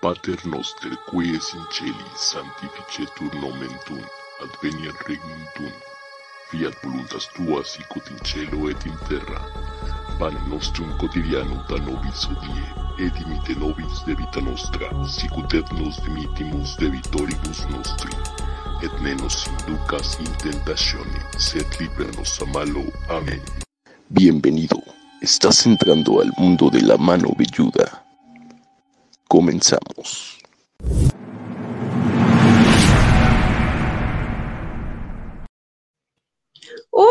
Pater noster qui es in celi sanctificetur nomen tuum, adveniat regnum fiat voluntas tua sicut in cielo et in terra. Pane nostrum quotidianum da nobis hodie, et dimite nobis debita nostra, sicut et nos dimitimus debitoribus nostri. Et ne nos inducas in tentatione, sed líbranos a malo. Amén. Bienvenido, estás entrando al mundo de la mano velluda. Comenzamos. ¡Uh!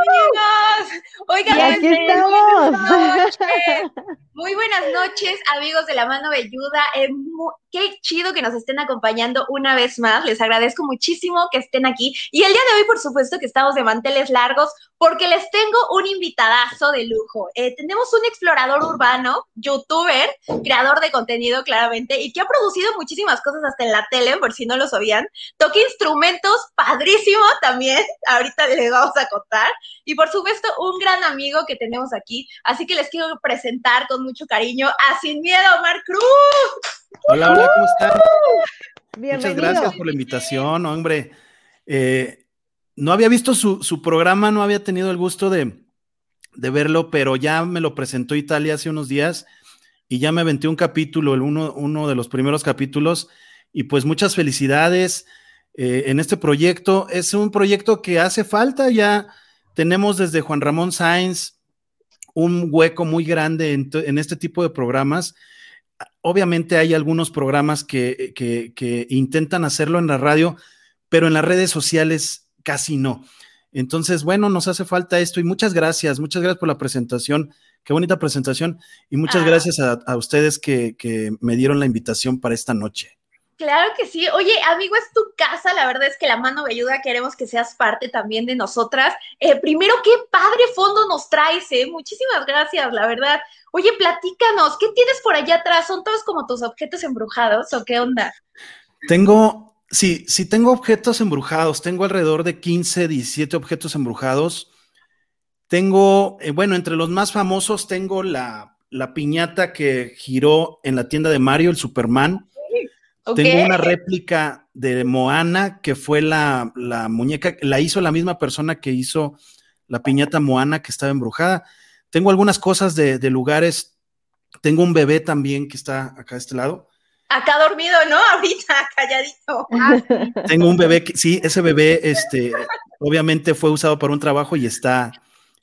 Amigos, oigan, Y aquí estamos. buenas noches. Muy buenas noches, amigos de la mano velluda. Eh, qué chido que nos estén acompañando una vez más. Les agradezco muchísimo que estén aquí. Y el día de hoy, por supuesto, que estamos de manteles largos, porque les tengo un invitadazo de lujo. Eh, tenemos un explorador urbano, youtuber, creador de contenido, claramente, y que ha producido muchísimas cosas hasta en la tele, por si no lo sabían. Toca instrumentos, padrísimo también. Ahorita les vamos a contar. Y por supuesto, un gran amigo que tenemos aquí. Así que les quiero presentar con mucho cariño a Sin Miedo, Omar Cruz. Hola, hola, ¿cómo están? Bienvenido. Muchas gracias por la invitación, hombre. Eh, no había visto su, su programa, no había tenido el gusto de, de verlo, pero ya me lo presentó Italia hace unos días y ya me aventé un capítulo, el uno, uno de los primeros capítulos, y pues muchas felicidades eh, en este proyecto. Es un proyecto que hace falta, ya tenemos desde Juan Ramón Sáenz un hueco muy grande en, este tipo de programas obviamente hay algunos programas que, que- que intentan hacerlo en la radio, pero en las redes sociales casi no. Entonces, bueno, nos hace falta esto y muchas gracias, muchas gracias por la presentación, qué bonita presentación y muchas Ah. gracias a, a ustedes que, que me dieron la invitación para esta noche. Claro que sí. Oye, amigo, es tu casa. La verdad es que la mano velluda queremos que seas parte también de nosotras. Eh, primero, qué padre fondo nos traes, ¿eh? Muchísimas gracias, la verdad. Oye, platícanos, ¿qué tienes por allá atrás? ¿Son todos como tus objetos embrujados o qué onda? Tengo, sí, sí tengo objetos embrujados, tengo alrededor de 15, 17 objetos embrujados. Tengo, eh, bueno, entre los más famosos tengo la, la piñata que giró en la tienda de Mario, el Superman. ¿Ok? Tengo una réplica de Moana, que fue la, la muñeca, la hizo la misma persona que hizo la piñata Moana que estaba embrujada. Tengo algunas cosas de, de lugares. Tengo un bebé también que está acá a este lado. Acá dormido, ¿no? Ahorita, calladito. Tengo un bebé que, sí, ese bebé, este, obviamente fue usado para un trabajo y está,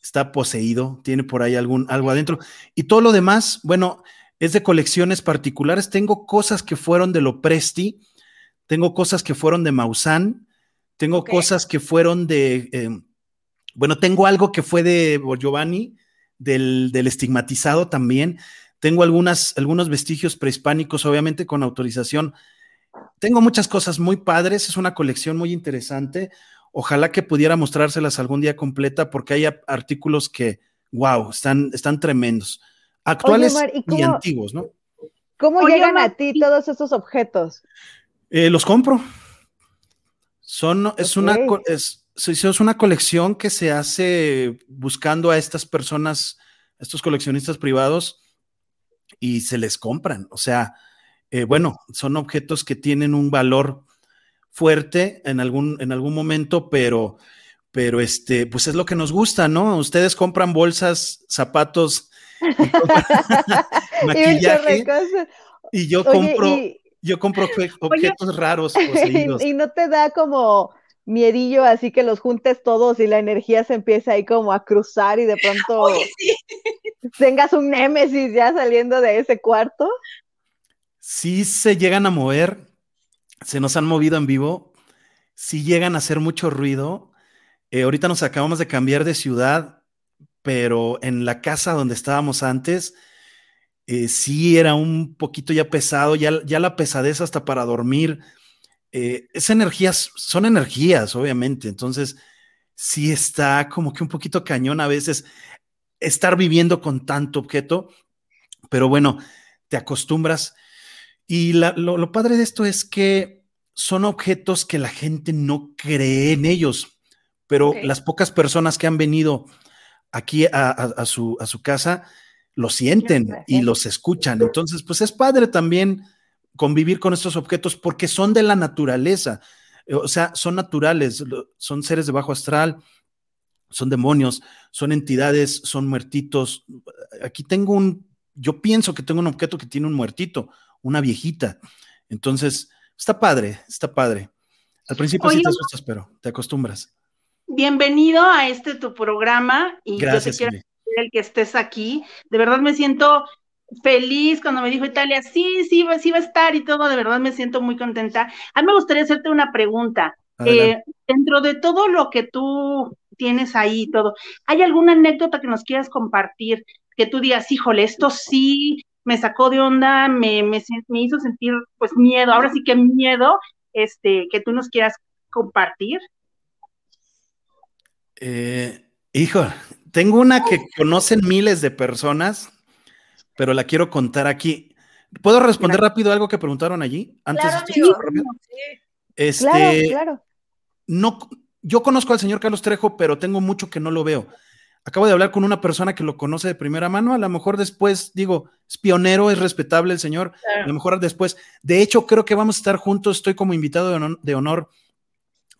está poseído, tiene por ahí algún, algo adentro. Y todo lo demás, bueno, es de colecciones particulares. Tengo cosas que fueron de Lopresti, tengo cosas que fueron de Maussan, tengo cosas que fueron de, eh, bueno, tengo algo que fue de Giovanni, del, del estigmatizado también. Tengo algunas, algunos vestigios prehispánicos, obviamente con autorización. Tengo muchas cosas muy padres, es una colección muy interesante. Ojalá que pudiera mostrárselas algún día completa porque hay artículos que, wow, están, están tremendos. Actuales Omar, ¿y antiguos, ¿no? ¿Cómo Oye, llegan Omar, a ti todos esos objetos? Eh, los compro. Son, es, una, es, es una colección que se hace buscando a estas personas, a estos coleccionistas privados y se les compran. O sea, eh, bueno, son objetos que tienen un valor fuerte en algún, en algún momento, pero, pero este, pues es lo que nos gusta, ¿no? Ustedes compran bolsas, zapatos, Y maquillaje y yo Oye, compro, y, yo compro obje- objetos raros poseídos. y no te da como miedillo así que los juntes todos y la energía se empieza ahí como a cruzar y de pronto Oye, sí. tengas un némesis ya saliendo de ese cuarto. sí se llegan a mover, se nos han movido en vivo, sí llegan a hacer mucho ruido. Eh, ahorita nos acabamos de cambiar de ciudad, pero en la casa donde estábamos antes, eh, sí era un poquito ya pesado, ya, ya la pesadez hasta para dormir. Eh, es energías, son energías, obviamente. Entonces, sí está como que un poquito cañón a veces estar viviendo con tanto objeto, pero bueno, te acostumbras. Y la- lo, lo padre de esto es que son objetos que la gente no cree en ellos, pero las pocas personas que han venido aquí a, a- a su, a su casa lo sienten y los escuchan. Entonces, pues es padre también convivir con estos objetos porque son de la naturaleza, o sea, son naturales, son seres de bajo astral, son demonios, son entidades, son muertitos. Aquí tengo un, yo pienso que tengo un objeto que tiene un muertito, una viejita. Entonces, está padre, está padre. Al principio sí te asustas, pero te acostumbras. Bienvenido a este tu programa y Gracias, yo te quiero el que estés aquí. De verdad me siento feliz cuando me dijo Italia, sí, sí, sí va a estar y todo, de verdad me siento muy contenta. A mí me gustaría hacerte una pregunta. Eh, dentro de todo lo que tú tienes ahí y todo, ¿hay alguna anécdota que nos quieras compartir? Que tú digas, híjole, esto sí me sacó de onda, me, me, me hizo sentir pues miedo, ahora sí que miedo, este, que tú nos quieras compartir. Eh, hijo, tengo una que conocen miles de personas, pero la quiero contar aquí. ¿Puedo responder rápido algo que preguntaron allí? Antes claro, Este, claro, claro. No, yo conozco al señor Carlos Trejo, pero tengo mucho que no lo veo. Acabo de hablar con una persona que lo conoce de primera mano, a lo mejor después, digo, es pionero, es respetable el señor, a lo mejor después. De hecho, creo que vamos a estar juntos, estoy como invitado de honor, de honor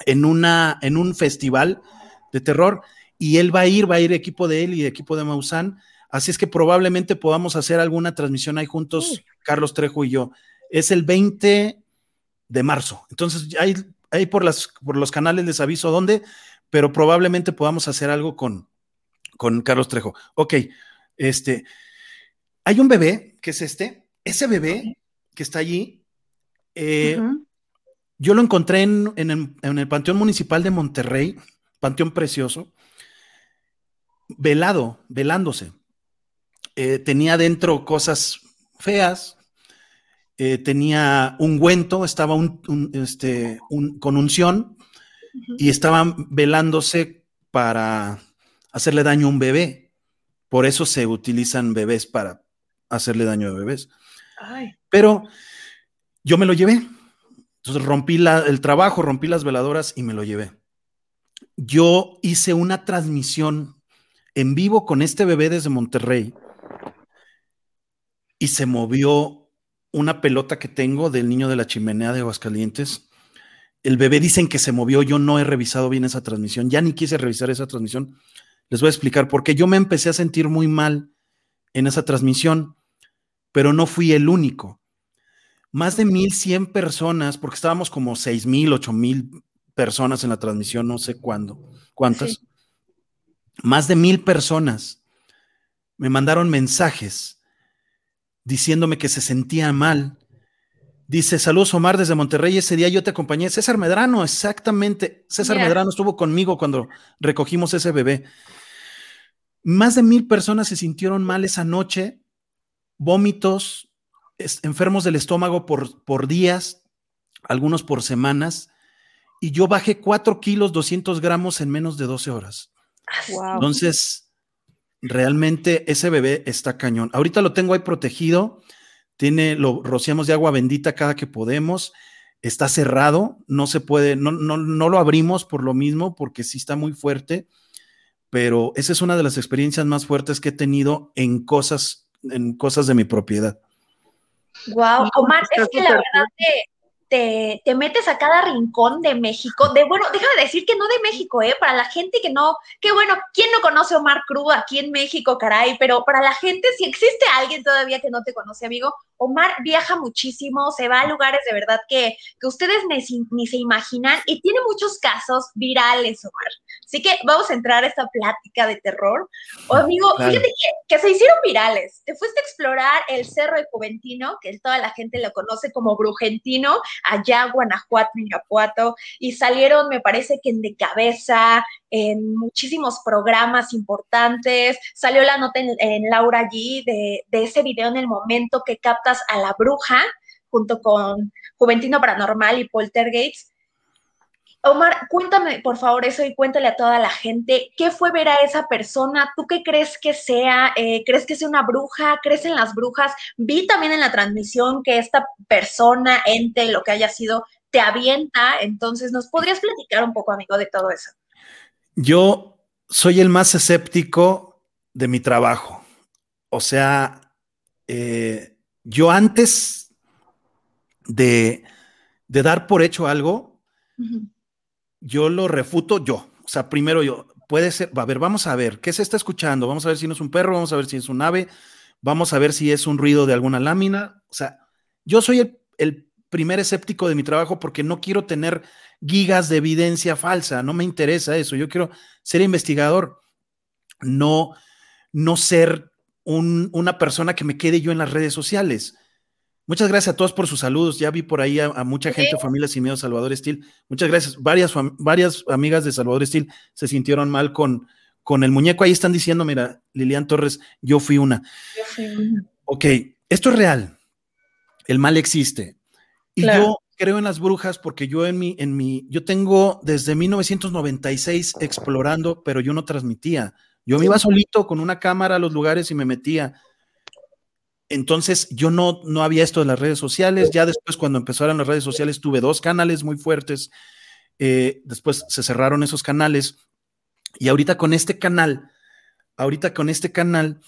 en, una, en un festival de terror y él va a ir, va a ir equipo de él y equipo de Maussan. Así es que probablemente podamos hacer alguna transmisión ahí juntos, Carlos Trejo y yo. Es el 20 de marzo. Entonces, ahí, ahí por, las, por los canales les aviso dónde, pero probablemente podamos hacer algo con, con Carlos Trejo. Ok, este, hay un bebé que es este, ese bebé que está allí, eh, yo lo encontré en, en el Panteón Municipal de Monterrey, Panteón Precioso, velado, velándose. Eh, tenía dentro cosas feas, eh, tenía ungüento, estaba un, este, con unción y estaban velándose para hacerle daño a un bebé. Por eso se utilizan bebés para hacerle daño a bebés. Pero yo me lo llevé. Entonces rompí el trabajo, rompí las veladoras y me lo llevé. Yo hice una transmisión en vivo con este bebé desde Monterrey y se movió una pelota que tengo del niño de la chimenea de Aguascalientes. El bebé dicen que se movió, yo no he revisado bien esa transmisión, ya ni quise revisar esa transmisión. Les voy a explicar por qué yo me empecé a sentir muy mal en esa transmisión, pero no fui el único. Más de 1100 personas, porque estábamos como 6000, 8000 personas en la transmisión, no sé cuándo, cuántas más de mil personas me mandaron mensajes diciéndome que se sentía mal. Dice, saludos Omar desde Monterrey, ese día yo te acompañé. César Medrano, exactamente. César Medrano estuvo conmigo cuando recogimos ese bebé. Más de mil personas se sintieron mal esa noche, vómitos, enfermos del estómago por, por días, algunos por semanas, y yo bajé 4 kilos 200 gramos en menos de 12 horas. Entonces, realmente ese bebé está cañón. Ahorita lo tengo ahí protegido, tiene, lo rociamos de agua bendita cada que podemos, está cerrado, no se puede, no, no, no lo abrimos por lo mismo, porque sí está muy fuerte, pero esa es una de las experiencias más fuertes que he tenido en cosas, en cosas de mi propiedad. Wow, Omar, es que la verdad que te, te, metes a cada rincón de México, de bueno, déjame decir que no de México, ¿eh? Para la gente que no, que bueno, ¿quién no conoce Omar Cruz aquí en México, caray? Pero para la gente, si existe alguien todavía que no te conoce, amigo, Omar viaja muchísimo, se va a lugares de verdad que, que ustedes ni, ni se imaginan y tiene muchos casos virales, Omar. Así que vamos a entrar a esta plática de terror. O amigo, fíjate que, se hicieron virales. Te fuiste a explorar el Cerro de Juventino, que toda la gente lo conoce como Brujentino, allá Guanajuato, Irapuato, y salieron, me parece que en De Cabeza, en muchísimos programas importantes. Salió la nota en, Laura allí de, ese video en el momento que captas a la bruja junto con Juventino Paranormal y Poltergeist Omar, cuéntame por favor eso y cuéntale a toda la gente qué fue ver a esa persona. ¿Tú qué crees que sea? Eh, ¿Crees que sea una bruja? ¿Crees en las brujas? Vi también en la transmisión que esta persona, ente, lo que haya sido, te avienta. Entonces, ¿nos podrías platicar un poco, amigo, de todo eso? Yo soy el más escéptico de mi trabajo. o sea, eh, yo antes de, de, dar por hecho algo, yo lo refuto yo. O sea, primero yo, puede ser, a ver, vamos a ver, ¿qué se está escuchando? Vamos a ver si no es un perro, vamos a ver si es un ave, vamos a ver si es un ruido de alguna lámina. O sea, yo soy el, el primer escéptico de mi trabajo porque no quiero tener gigas de evidencia falsa, no me interesa eso, yo quiero ser investigador, no, no ser una persona que me quede yo en las redes sociales. Muchas gracias a todos por sus saludos. Ya vi por ahí a, mucha gente, familia sin miedo, Salvador Estil. Muchas gracias. Varias, varias amigas de Salvador Estil se sintieron mal con, con el muñeco. Ahí están diciendo, mira, Lilian Torres, yo fui una. Yo fui una. Ok, esto es real. El mal existe. Y yo creo en las brujas porque yo en mi, en mi, yo tengo desde 1996 explorando, pero yo no transmitía. Yo me iba solito con una cámara a los lugares y me metía. Entonces yo no, no había esto de las redes sociales. Ya después cuando empezaron las redes sociales tuve dos canales muy fuertes. Eh, después se cerraron esos canales. Y ahorita con este canal, ahorita con este canal,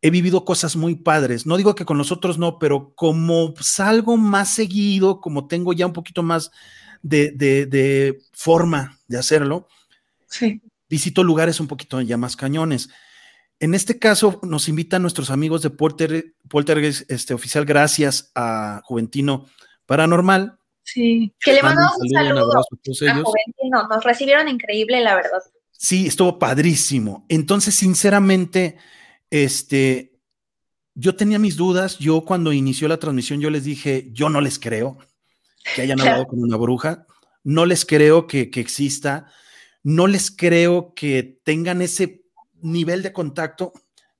he vivido cosas muy padres. No digo que con los otros no, pero como salgo más seguido, como tengo ya un poquito más de, de, forma de hacerlo, visito lugares un poquito ya más cañones. En este caso, nos invitan nuestros amigos de Polter, Poltergeist este, Oficial, gracias a Juventino Paranormal. Sí, que le mandamos un saludo, a, Juventino. Nos recibieron increíble, la verdad. Sí, estuvo padrísimo. Entonces, sinceramente, este, yo tenía mis dudas. Yo cuando inició la transmisión, yo les dije, yo no les creo que hayan hablado con una bruja. No les creo que, que exista. No les creo que tengan ese nivel de contacto,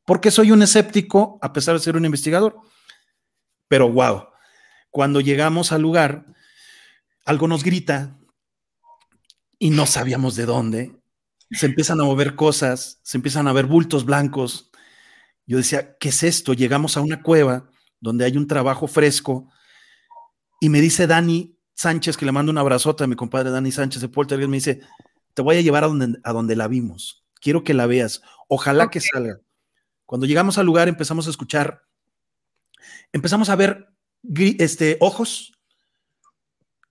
porque soy un escéptico a pesar de ser un investigador. Pero wow, cuando llegamos al lugar, algo nos grita y no sabíamos de dónde. Se empiezan a mover cosas, se empiezan a ver bultos blancos, yo decía, ¿qué es esto? Llegamos a una cueva donde hay un trabajo fresco y me dice Dani Sánchez, que le mando un abrazote a mi compadre Dani Sánchez de Poltergeist, me dice, te voy a llevar a donde, a donde la vimos. Quiero que la veas. Ojalá que salga. Cuando llegamos al lugar empezamos a escuchar, empezamos a ver este, ojos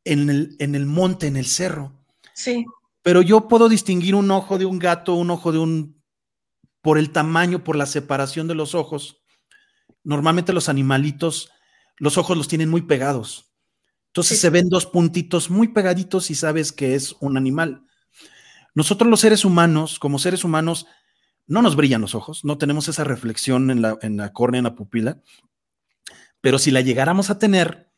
en el, en el monte, en el cerro. Sí. Pero yo puedo distinguir un ojo de un gato, un ojo de un por el tamaño, por la separación de los ojos. Normalmente los animalitos, los ojos los tienen muy pegados. Entonces se ven dos puntitos muy pegaditos y sabes que es un animal. Nosotros los seres humanos, como seres humanos, no nos brillan los ojos, no tenemos esa reflexión en la, en la córnea, en la pupila, pero si la llegáramos a tener,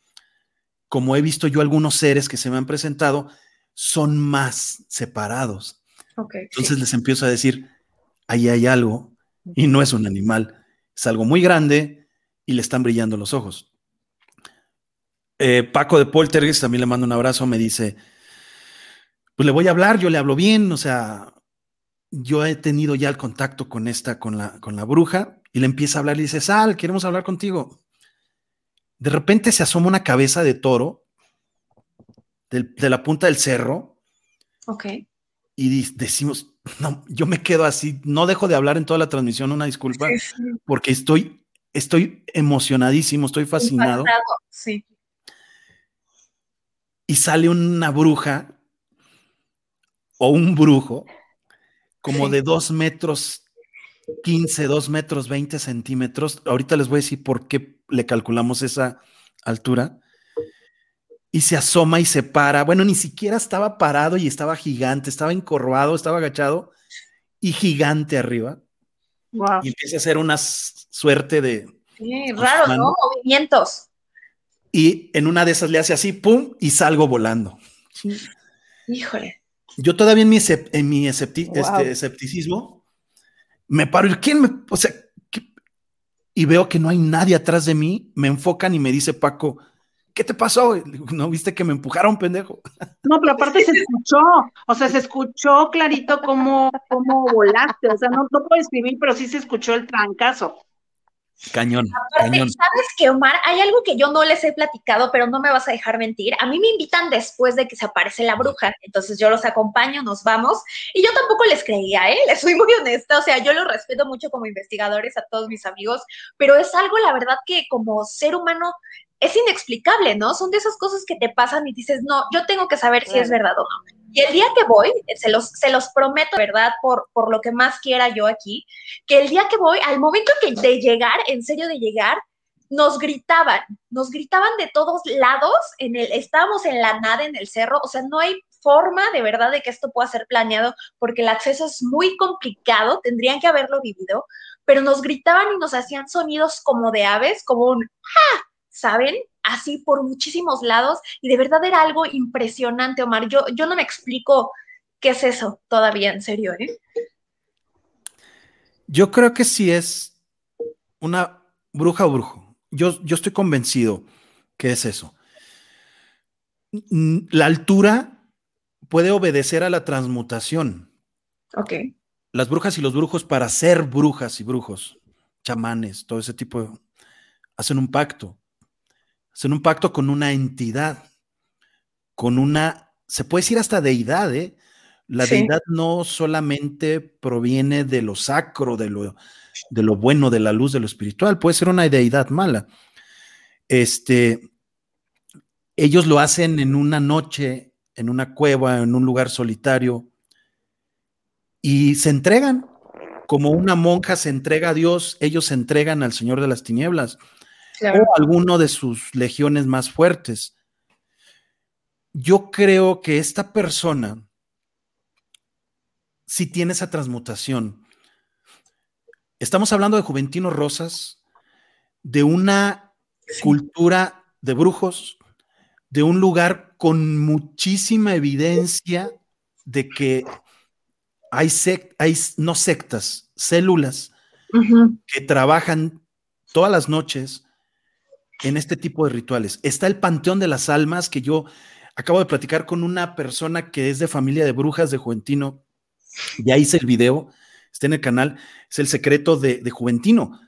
como he visto yo algunos seres que se me han presentado, son más separados. Entonces les empiezo a decir, ahí hay algo y no es un animal, es algo muy grande y le están brillando los ojos. Eh, Paco de Poltergeist también le mando un abrazo, me dice, pues le voy a hablar, yo le hablo bien, o sea, yo he tenido ya el contacto con esta, con la, con la bruja, y le empieza a hablar y dice, Sal, queremos hablar contigo. De repente se asoma una cabeza de toro de la punta del cerro. Ok. Y decimos, no, yo me quedo así, no dejo de hablar en toda la transmisión, una disculpa, porque estoy, estoy emocionadísimo, estoy fascinado. Sí. Y sale una bruja o un brujo como de dos metros 15, dos metros 20 centímetros. Ahorita les voy a decir por qué le calculamos esa altura y se asoma y se para. Bueno, ni siquiera estaba parado y estaba gigante, estaba encorvado, estaba agachado y gigante arriba. Y empieza a hacer una suerte de. Sí, raro, ¿no? Movimientos. Y en una de esas le hace así, pum, y salgo volando. Híjole. Yo todavía en mi, en mi este, escepticismo me paro y ¿quién me.? O sea, y veo que no hay nadie atrás de mí, me enfocan y me dice Paco, ¿qué te pasó? ¿No viste que me empujaron, pendejo? No, pero aparte se escuchó, o sea, se escuchó clarito cómo, cómo volaste, o sea, no, no puedo escribir, pero sí se escuchó el trancazo. Cañón. sabes que Omar, hay algo que yo no les he platicado, pero no me vas a dejar mentir. A mí me invitan después de que se aparece la bruja, entonces yo los acompaño, nos vamos, y yo tampoco les creía, ¿eh? Les soy muy honesta, o sea, yo los respeto mucho como investigadores a todos mis amigos, pero es algo, la verdad, que como ser humano es inexplicable, ¿no? Son de esas cosas que te pasan y dices, no, yo tengo que saber si es verdad o no. Y el día que voy, se los, se los prometo, ¿verdad? Por, por lo que más quiera yo aquí, que el día que voy, al momento que de llegar, en serio de llegar, nos gritaban, nos gritaban de todos lados, en el, estábamos en la nada, en el cerro, o sea, no hay forma de verdad de que esto pueda ser planeado porque el acceso es muy complicado, tendrían que haberlo vivido, pero nos gritaban y nos hacían sonidos como de aves, como un ¡ja! ¿Saben? Así por muchísimos lados y de verdad era algo impresionante, Omar. Yo, yo no me explico qué es eso todavía, en serio, ¿eh? Yo creo que sí es una bruja o brujo. Yo, yo estoy convencido que es eso. La altura puede obedecer a la transmutación. Ok. Las brujas y los brujos, para ser brujas y brujos, chamanes, todo ese tipo, hacen un pacto hacen un pacto con una entidad, con una, se puede decir hasta deidad, ¿eh? La deidad no solamente proviene de lo sacro, de lo, de lo bueno, de la luz, de lo espiritual, puede ser una deidad mala. Este, ellos lo hacen en una noche, en una cueva, en un lugar solitario, y se entregan, como una monja se entrega a Dios, ellos se entregan al Señor de las Tinieblas o alguno de sus legiones más fuertes. Yo creo que esta persona si tiene esa transmutación. Estamos hablando de Juventino Rosas, de una cultura de brujos, de un lugar con muchísima evidencia de que hay, hay no sectas, células que trabajan todas las noches en este tipo de rituales. Está el Panteón de las Almas, que yo acabo de platicar con una persona que es de familia de brujas de Juventino. Ya hice el video, está en el canal, es el secreto de, Juventino.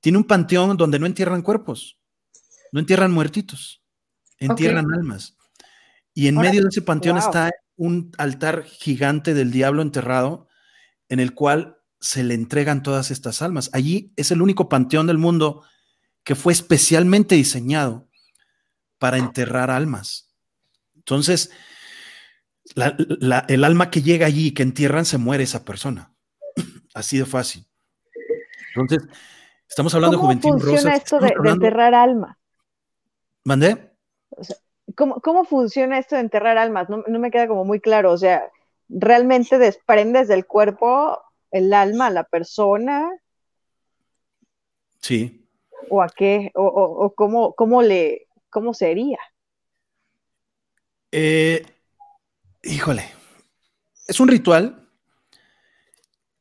Tiene un panteón donde no entierran cuerpos, no entierran muertitos, entierran almas. Y en medio de ese panteón está un altar gigante del diablo enterrado, en el cual se le entregan todas estas almas. Allí es el único panteón del mundo que fue especialmente diseñado para enterrar almas. Entonces, el alma que llega allí, que entierran, se muere esa persona. Así de fácil. Entonces, estamos hablando de Juventud ¿Cómo funciona esto de, enterrar almas? ¿Mandé? ¿cómo, funciona esto de enterrar almas? No, no, me queda como muy claro. O sea, ¿realmente desprendes del cuerpo el alma la persona? Sí o a qué, o, cómo, cómo, le, cómo sería? Eh, híjole, es un ritual.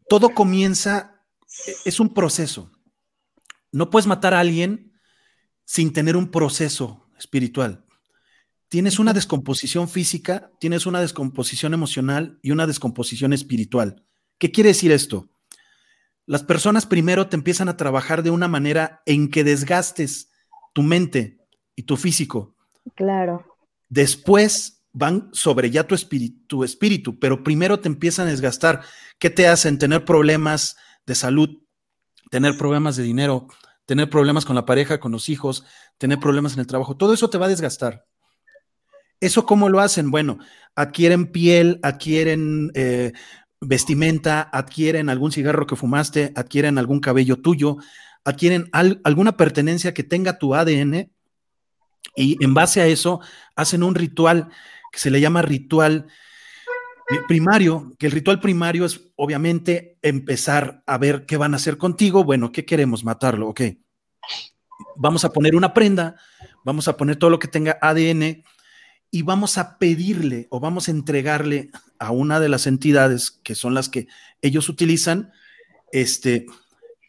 Todo comienza, es un proceso. No puedes matar a alguien sin tener un proceso espiritual. Tienes una descomposición física, tienes una descomposición emocional y una descomposición espiritual. ¿Qué quiere decir esto? Las personas primero te empiezan a trabajar de una manera en que desgastes tu mente y tu físico. Claro. Después van sobre ya tu espíritu, tu espíritu, pero primero te empiezan a desgastar. ¿Qué te hacen? Tener problemas de salud, tener problemas de dinero, tener problemas con la pareja, con los hijos, tener problemas en el trabajo. Todo eso te va a desgastar. ¿Eso cómo lo hacen? Bueno, adquieren piel, adquieren eh, vestimenta, adquieren algún cigarro que fumaste, adquieren algún cabello tuyo, adquieren alguna pertenencia que tenga tu ADN y en base a eso hacen un ritual que se le llama ritual primario, que el ritual primario es obviamente empezar a ver qué van a hacer contigo, bueno, ¿qué queremos? Matarlo, ok. Vamos a poner una prenda, vamos a poner todo lo que tenga ADN y vamos a pedirle o vamos a entregarle a una de las entidades que son las que ellos utilizan, este,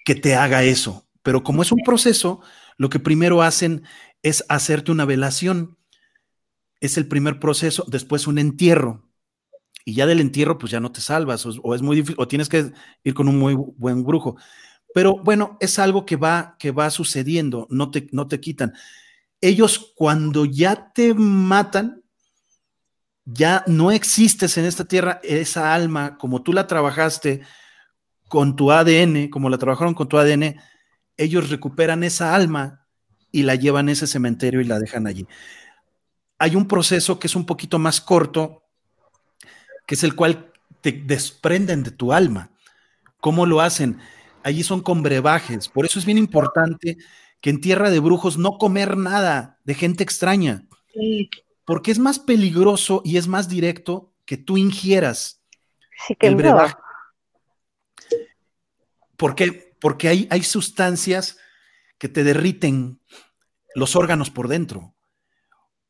que te haga eso. Pero como es un proceso, lo que primero hacen es hacerte una velación. Es el primer proceso, después un entierro. Y ya del entierro, pues ya no te salvas, o, es muy difícil, o tienes que ir con un muy buen brujo. Pero bueno, es algo que va, que va sucediendo, no te, no te quitan. Ellos cuando ya te matan, ya no existes en esta tierra, esa alma, como tú la trabajaste con tu ADN, como la trabajaron con tu ADN, ellos recuperan esa alma y la llevan a ese cementerio y la dejan allí. Hay un proceso que es un poquito más corto, que es el cual te desprenden de tu alma. ¿Cómo lo hacen? allí son con brebajes. Por eso es bien importante que en tierra de brujos no comer nada de gente extraña. Porque es más peligroso y es más directo que tú ingieras el brebaje. ¿Por qué? Porque hay, hay sustancias que te derriten los órganos por dentro.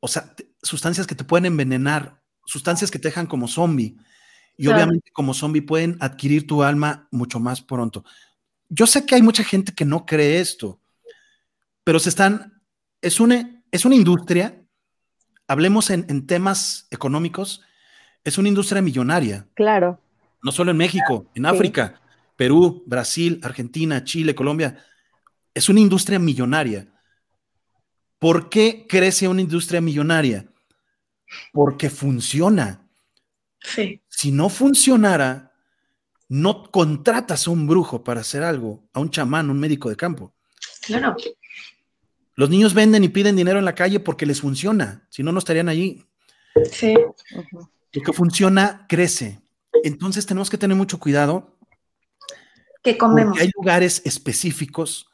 O sea, sustancias que te pueden envenenar, sustancias que te dejan como zombie. Y obviamente como zombie pueden adquirir tu alma mucho más pronto yo sé que hay mucha gente que no cree esto, pero se están, es una, es una industria, hablemos en, temas económicos, es una industria millonaria. Claro. No solo en México, en África, Perú, Brasil, Argentina, Chile, Colombia. Es una industria millonaria. ¿Por qué crece una industria millonaria? Porque funciona. Sí. Si no funcionara, no contratas a un brujo para hacer algo, a un chamán, un médico de campo. Claro. Los niños venden y piden dinero en la calle porque les funciona, si no, no estarían allí. Sí. Lo que funciona crece. Entonces tenemos que tener mucho cuidado. Que comemos. hay lugares específicos.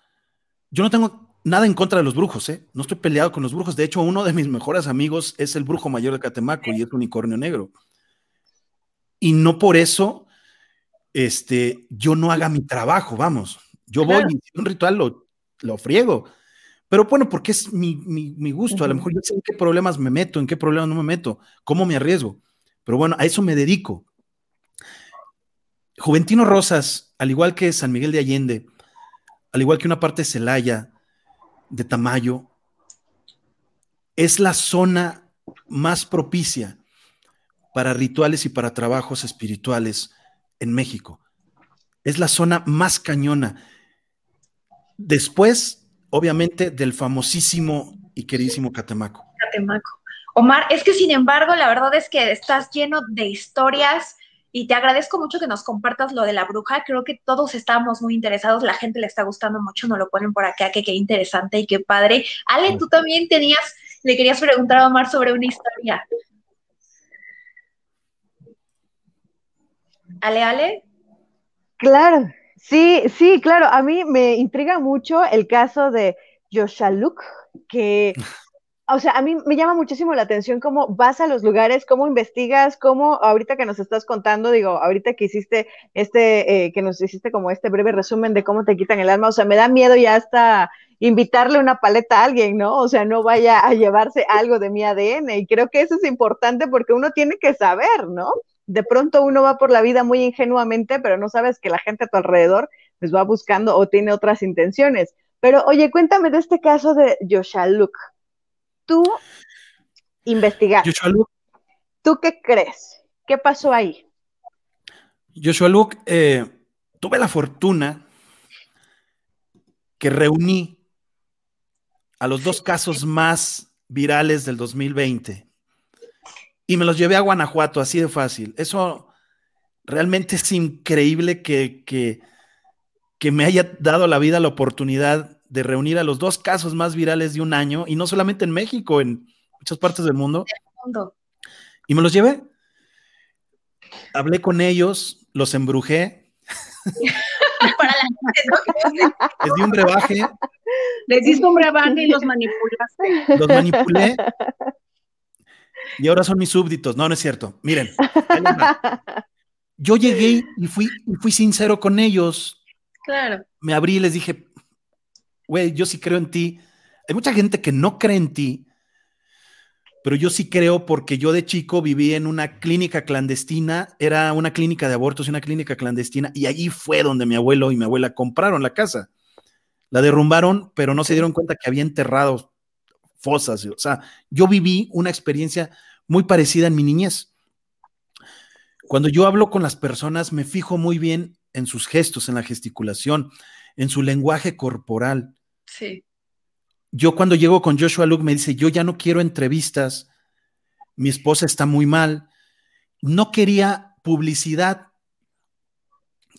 Yo no tengo nada en contra de los brujos, ¿eh? No estoy peleado con los brujos. De hecho, uno de mis mejores amigos es el brujo mayor de Catemaco y es unicornio negro. Y no por eso este, yo no haga mi trabajo, vamos. Yo voy y un ritual lo, lo friego. Pero bueno, porque es mi, gusto. A lo mejor yo sé en qué problemas me meto, en qué problemas no me meto, cómo me arriesgo. Pero bueno, a eso me dedico. Juventino Rosas, al igual que San Miguel de Allende, al igual que una parte de Celaya, de Tamayo, es la zona más propicia para rituales y para trabajos espirituales en México. Es la zona más cañona. Después, obviamente, del famosísimo y queridísimo Catemaco. Catemaco. Omar, es que sin embargo, la verdad es que estás lleno de historias y te agradezco mucho que nos compartas lo de la bruja. Creo que todos estamos muy interesados, la gente le está gustando mucho, nos lo ponen por acá, que qué interesante y qué padre. Ale, tú también tenías, le querías preguntar a Omar sobre una historia. Ale, Ale. Claro, sí, sí, claro. A mí me intriga mucho el caso de Yoshaluk, que, o sea, a mí me llama muchísimo la atención cómo vas a los lugares, cómo investigas, cómo ahorita que nos estás contando, digo, ahorita que hiciste este, eh, que nos hiciste como este breve resumen de cómo te quitan el alma, o sea, me da miedo ya hasta invitarle una paleta a alguien, ¿no? O sea, no vaya a llevarse algo de mi ADN. Y creo que eso es importante porque uno tiene que saber, ¿no? De pronto uno va por la vida muy ingenuamente, pero no sabes que la gente a tu alrededor pues va buscando o tiene otras intenciones. Pero oye, cuéntame de este caso de Joshua Luke. Tú investigaste. Joshua Luke. ¿Tú qué crees? ¿Qué pasó ahí? Joshua Luke, eh, tuve la fortuna que reuní a los dos casos más virales del 2020 y me los llevé a Guanajuato, así de fácil. Eso realmente es increíble que, que, me haya dado la vida la oportunidad de reunir a los dos casos más virales de un año, y no solamente en México, en muchas partes del mundo. Y me los llevé. Hablé con ellos, los embrujé. Les di un brebaje. Les diste un brebaje y los manipulaste. Los manipulé y ahora son mis súbditos. No, no es cierto. Miren, yo llegué y fui, fui sincero con ellos. Claro. Me abrí y les dije, güey, yo sí creo en ti. Hay mucha gente que no cree en ti, pero yo sí creo porque yo de chico viví en una clínica clandestina, era una clínica de abortos y una clínica clandestina, y allí fue donde mi abuelo y mi abuela compraron la casa. La derrumbaron, pero no se dieron cuenta que había enterrado fosas. O sea, yo viví una experiencia muy parecida en mi niñez. Cuando yo hablo con las personas, me fijo muy bien en sus gestos, en la gesticulación, en su lenguaje corporal. Sí. Yo cuando llego con Joshua Luke me dice, yo ya no quiero entrevistas, mi esposa está muy mal, no quería publicidad,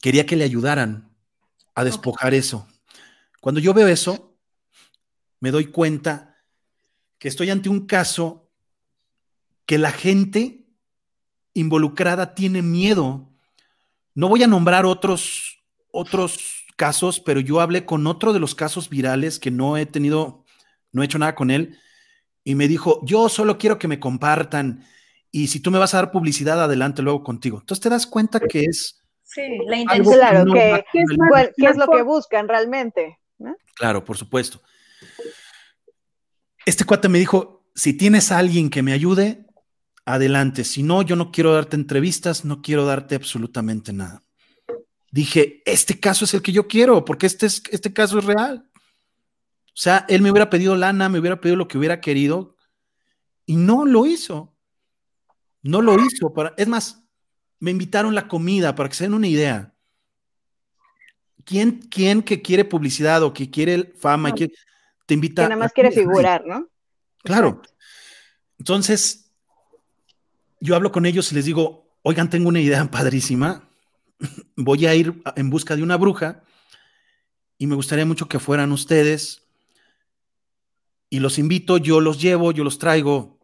quería que le ayudaran a despojar eso. Cuando yo veo eso, me doy cuenta que estoy ante un caso que la gente involucrada tiene miedo. No voy a nombrar otros, otros casos, pero yo hablé con otro de los casos virales que no he tenido, no he hecho nada con él, y me dijo, yo solo quiero que me compartan, y si tú me vas a dar publicidad, adelante luego contigo. Entonces te das cuenta que es... Sí, la intención. Claro, que, ¿qué es lo que buscan realmente? Claro, por supuesto. Este cuate me dijo, si tienes a alguien que me ayude, adelante. Si no, yo no quiero darte entrevistas, no quiero darte absolutamente nada. Dije, este caso es el que yo quiero, porque este, es, este caso es real. O sea, él me hubiera pedido lana, me hubiera pedido lo que hubiera querido y no lo hizo. No lo hizo. Para, es más, me invitaron la comida para que se den una idea. ¿Quién, quién que quiere publicidad o que quiere fama y te invita? Que nada más quiere figurar, ¿no? Claro. Entonces, yo hablo con ellos y les digo, oigan, tengo una idea padrísima. Voy a ir en busca de una bruja y me gustaría mucho que fueran ustedes. Y los invito, yo los llevo, yo los traigo.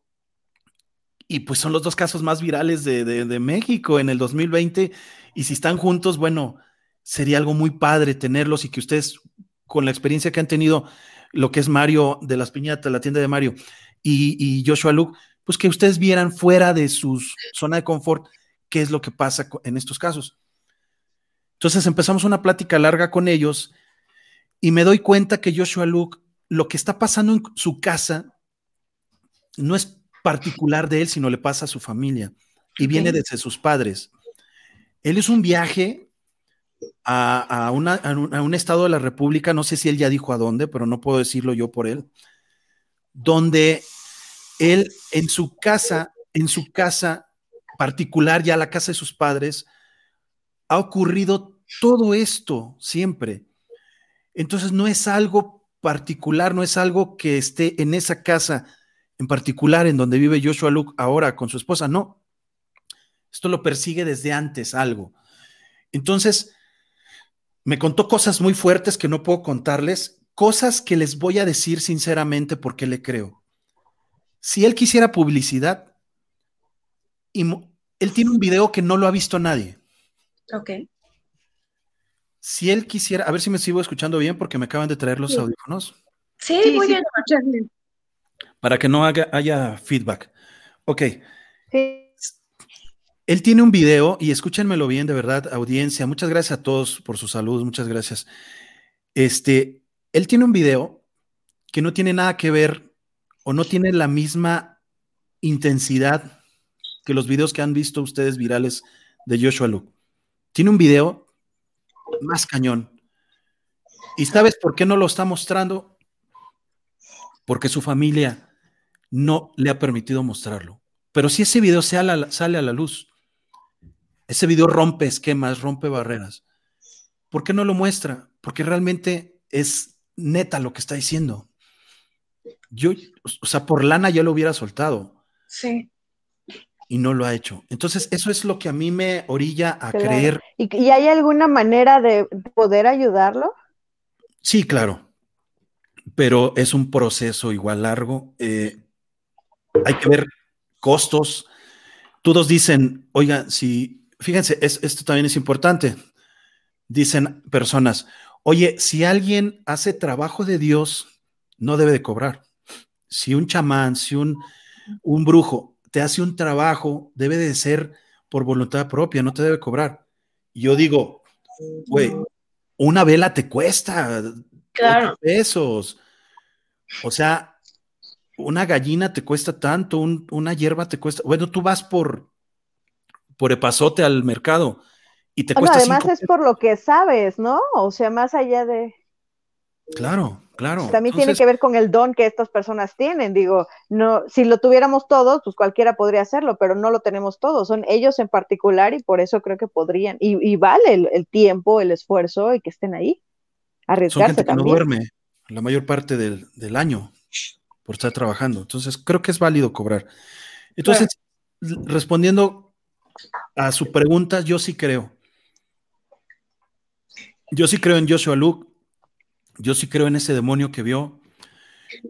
Y pues son los dos casos más virales de, de México en el 2020. Y si están juntos, bueno, sería algo muy padre tenerlos y que ustedes, con la experiencia que han tenido, lo que es Mario de las Piñatas, la tienda de Mario, y, Joshua Luke, pues que ustedes vieran fuera de su zona de confort qué es lo que pasa en estos casos. Entonces empezamos una plática larga con ellos y me doy cuenta que Joshua Luke, lo que está pasando en su casa, no es particular de él, sino le pasa a su familia y viene desde sus padres. Él es un viaje a, a, un, estado de la República, no sé si él ya dijo a dónde, pero no puedo decirlo yo por él, donde él en su casa, en su casa particular, ya la casa de sus padres, ha ocurrido todo esto siempre. Entonces no es algo particular, no es algo que esté en esa casa en particular en donde vive Joshua Luke ahora con su esposa, no. Esto lo persigue desde antes algo. Entonces, me contó cosas muy fuertes que no puedo contarles, cosas que les voy a decir sinceramente porque le creo. Si él quisiera publicidad, y él tiene un video que no lo ha visto nadie. Ok. Si él quisiera, a ver si me sigo escuchando bien porque me acaban de traer los audífonos. Sí, muy bien. Para que no haya feedback. Ok. Sí. Él tiene un video, y escúchenmelo bien, de verdad, audiencia. Muchas gracias a todos por su salud, muchas gracias. Este, él tiene un video que no tiene nada que ver o no tiene la misma intensidad que los videos que han visto ustedes virales de Joshua Luke. Tiene un video más cañón. ¿Y sabes por qué no lo está mostrando? Porque su familia no le ha permitido mostrarlo. Pero si ese video sale a la luz, ese video rompe esquemas, rompe barreras. ¿Por qué no lo muestra? Porque realmente es neta lo que está diciendo. Yo, o sea, por lana ya lo hubiera soltado. Sí. Y no lo ha hecho. Entonces, eso es lo que a mí me orilla a creer. ¿Y, ¿Y, hay alguna manera de poder ayudarlo? Sí, claro. Pero es un proceso igual largo. Eh, hay que ver costos. Todos dicen, oiga, si fíjense, esto también es importante. Dicen personas, oye, si alguien hace trabajo de Dios, no debe de cobrar. Si un chamán, si un, un brujo te hace un trabajo, debe de ser por voluntad propia, no te debe cobrar. yo digo, güey, una vela te cuesta claro. pesos. O sea, una gallina te cuesta tanto, una hierba te cuesta. Bueno, tú vas por por epazote al mercado y te cuesta. Además es por lo que sabes, ¿no? O sea, más allá de. Claro, claro. También tiene que ver con el don que estas personas tienen. Digo, no, si lo tuviéramos todos, pues cualquiera podría hacerlo, pero no lo tenemos todos. Son ellos en particular y por eso creo que podrían. Y, vale el, tiempo, el esfuerzo y que estén ahí. arriesgarse Son gente que también. no duerme la mayor parte del, del año por estar trabajando. Entonces, creo que es válido cobrar. Entonces, respondiendo a su pregunta, yo sí creo. Yo sí creo en Joshua Luke. Yo sí creo en ese demonio que vio.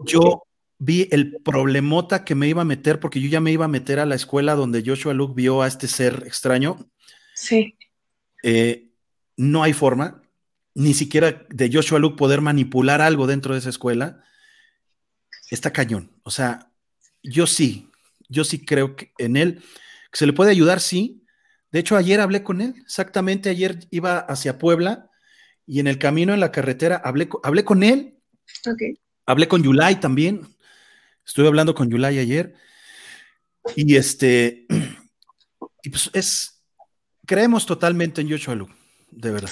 Yo vi el problemota que me iba a meter, porque yo ya me iba a meter a la escuela donde Joshua Luke vio a este ser extraño. Sí. Eh, no hay forma, ni siquiera de Joshua Luke poder manipular algo dentro de esa escuela. Está cañón. O sea, yo sí, yo sí creo que en él, se le puede ayudar, sí. De hecho, ayer hablé con él, exactamente ayer iba hacia Puebla y en el camino en la carretera hablé, hablé con él, Ok. hablé con Yulai también, estuve hablando con Yulai ayer y este, y pues es, creemos totalmente en Joshua Luke, de verdad.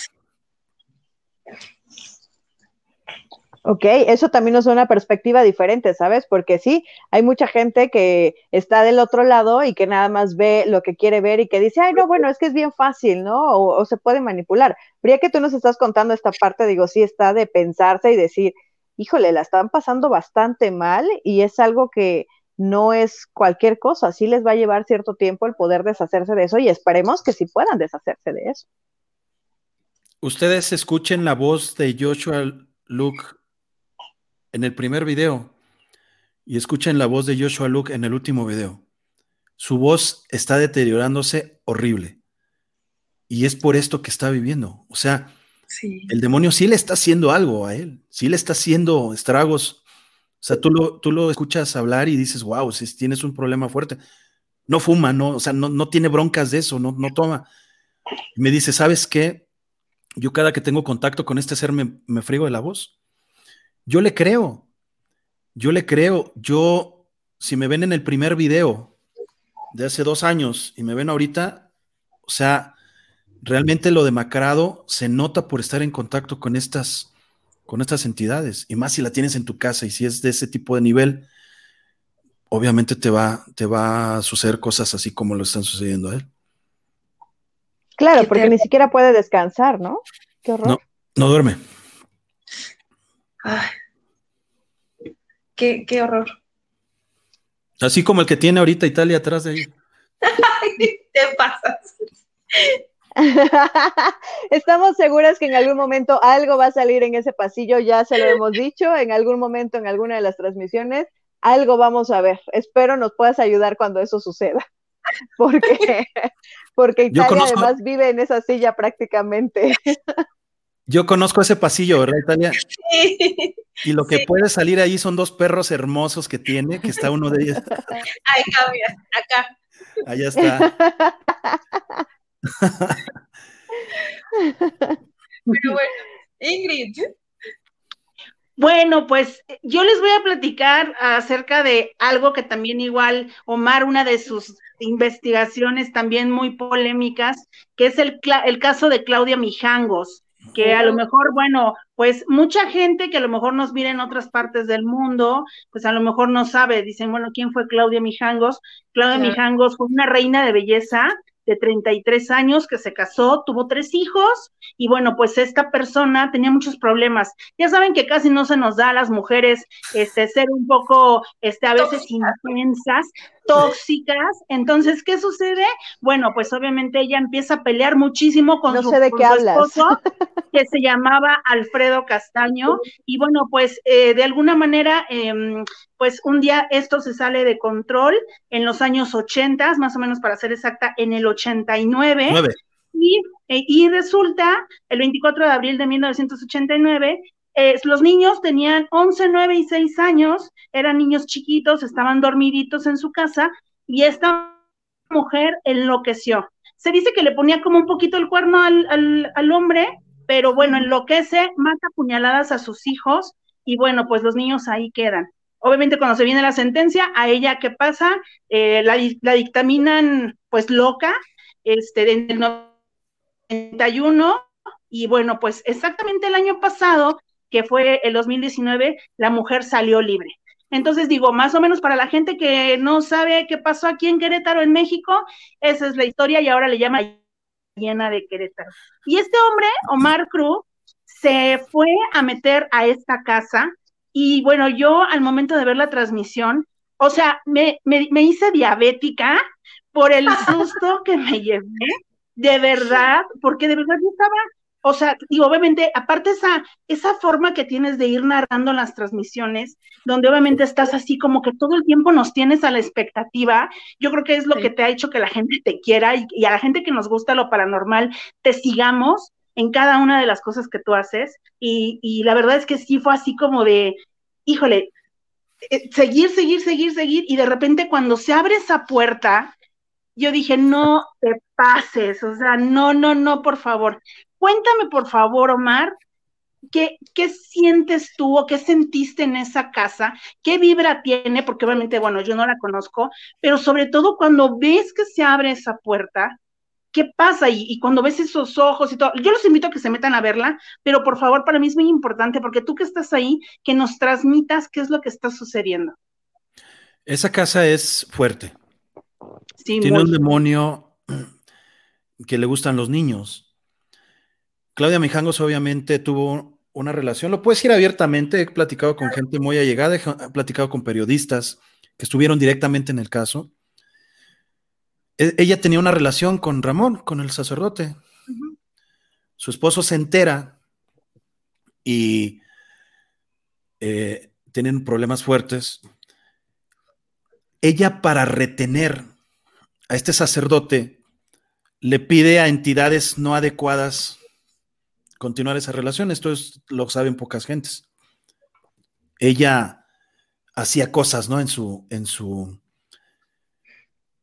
Ok, eso también nos da una perspectiva diferente, ¿sabes? Porque sí, hay mucha gente que está del otro lado y que nada más ve lo que quiere ver y que dice, ay, no, bueno, es que es bien fácil, ¿no? O, o se puede manipular. Pero ya que tú nos estás contando esta parte, digo, sí está de pensarse y decir, híjole, la están pasando bastante mal y es algo que no es cualquier cosa, sí les va a llevar cierto tiempo el poder deshacerse de eso y esperemos que sí puedan deshacerse de eso. Ustedes escuchen la voz de Joshua Luke en el primer video y escuchen la voz de Joshua Luke en el último video. Su voz está deteriorándose horrible. Y es por esto que está viviendo. O sea, Sí. el demonio sí le está haciendo algo a él, sí le está haciendo estragos. O sea, tú lo, tú lo escuchas hablar y dices, wow, si tienes un problema fuerte. No fuma, no, o sea, no, no tiene broncas de eso, no, no toma. Y me dice, ¿sabes qué? Yo cada que tengo contacto con este ser me, me frigo de la voz. Yo le creo, yo le creo. Yo, si me ven en el primer video de hace dos años y me ven ahorita, o sea, realmente lo demacrado se nota por estar en contacto con estas, con estas entidades. Y más si la tienes en tu casa y si es de ese tipo de nivel, obviamente te va, te va a suceder cosas así como lo están sucediendo a él. Claro, porque ni siquiera puede descansar, ¿no? Qué horror. No, no duerme. Ay. Qué, qué horror. Así como el que tiene ahorita Italia atrás de ahí. Te pasas. Estamos seguras que en algún momento algo va a salir en ese pasillo, ya se lo hemos dicho, en algún momento en alguna de las transmisiones, algo vamos a ver. Espero nos puedas ayudar cuando eso suceda. Porque, porque Italia conozco- además vive en esa silla prácticamente. Yo conozco ese pasillo, ¿verdad, Italia? Sí. Y lo que Sí. puede salir ahí son dos perros hermosos que tiene, que está uno de ellos. Ay, cambia. Acá. Allá está. Pero bueno, Ingrid. Bueno, pues yo les voy a platicar acerca de algo que también igual Omar, una de sus investigaciones también muy polémicas, que es el, el caso de Claudia Mijangos, que a lo mejor, bueno, pues mucha gente que a lo mejor nos mira en otras partes del mundo, pues a lo mejor no sabe, dicen, bueno, ¿quién fue Claudia Mijangos? Claudia. Mijangos fue una reina de belleza de 33 años que se casó, tuvo tres hijos y bueno, pues esta persona tenía muchos problemas. Ya saben que casi no se nos da a las mujeres este ser un poco este a veces intensas, tóxicas. Entonces, ¿qué sucede? Bueno, pues obviamente ella empieza a pelear muchísimo con No su, sé de con qué su hablas. esposo, que se llamaba Alfredo Castaño y bueno, pues eh, de alguna manera em, pues un día esto se sale de control en los años 80, más o menos para ser exacta, en el 89. Nueve. Y, eh, y resulta, el 24 de abril de 1989, eh, los niños tenían 11, 9 y 6 años, eran niños chiquitos, estaban dormiditos en su casa, y esta mujer enloqueció. Se dice que le ponía como un poquito el cuerno al, al, al hombre, pero bueno, enloquece, mata puñaladas a sus hijos, y bueno, pues los niños ahí quedan. Obviamente cuando se viene la sentencia, a ella qué pasa, eh, la, la, dictaminan pues loca, este, en el 91, y bueno, pues exactamente el año pasado, que fue el 2019, la mujer salió libre. Entonces digo, más o menos para la gente que no sabe qué pasó aquí en Querétaro, en México, esa es la historia y ahora le llama llena de Querétaro. Y este hombre, Omar Cruz, se fue a meter a esta casa y bueno, yo al momento de ver la transmisión, o sea, me, me, me hice diabética por el susto que me llevé, de verdad, porque de verdad yo estaba o sea, y obviamente, aparte esa, esa forma que tienes de ir narrando las transmisiones, donde obviamente estás así como que todo el tiempo nos tienes a la expectativa, yo creo que es lo que te ha hecho que la gente te quiera y, a la gente que nos gusta lo paranormal, te sigamos en cada una de las cosas que tú haces. Y, y la verdad es que sí fue así como de, híjole, eh, seguir, seguir, seguir, seguir, y de repente cuando se abre esa puerta, yo dije, no te pases, o sea, no, no, no, por favor. Cuéntame, por favor, Omar, ¿qué, ¿qué sientes tú o qué sentiste en esa casa? ¿Qué vibra tiene? Porque obviamente, bueno, yo no la conozco, pero sobre todo cuando ves que se abre esa puerta, ¿qué pasa? Y, cuando ves esos ojos y todo, yo los invito a que se metan a verla, pero por favor, para mí es muy importante, porque tú que estás ahí, que nos transmitas qué es lo que está sucediendo. Esa casa es fuerte. Sí, Tiene un demonio que le gustan los niños. Claudia Mijangos obviamente tuvo una relación, lo puedes decir abiertamente, he platicado con gente muy allegada, he platicado con periodistas que estuvieron directamente en el caso. E, ella tenía una relación con Ramón, con el sacerdote. Su esposo se entera y eh, tienen problemas fuertes. Ella para retener a este sacerdote le pide a entidades no adecuadas continuar esa relación. Esto es, lo saben pocas gentes. Ella hacía cosas, ¿no? En su, en su,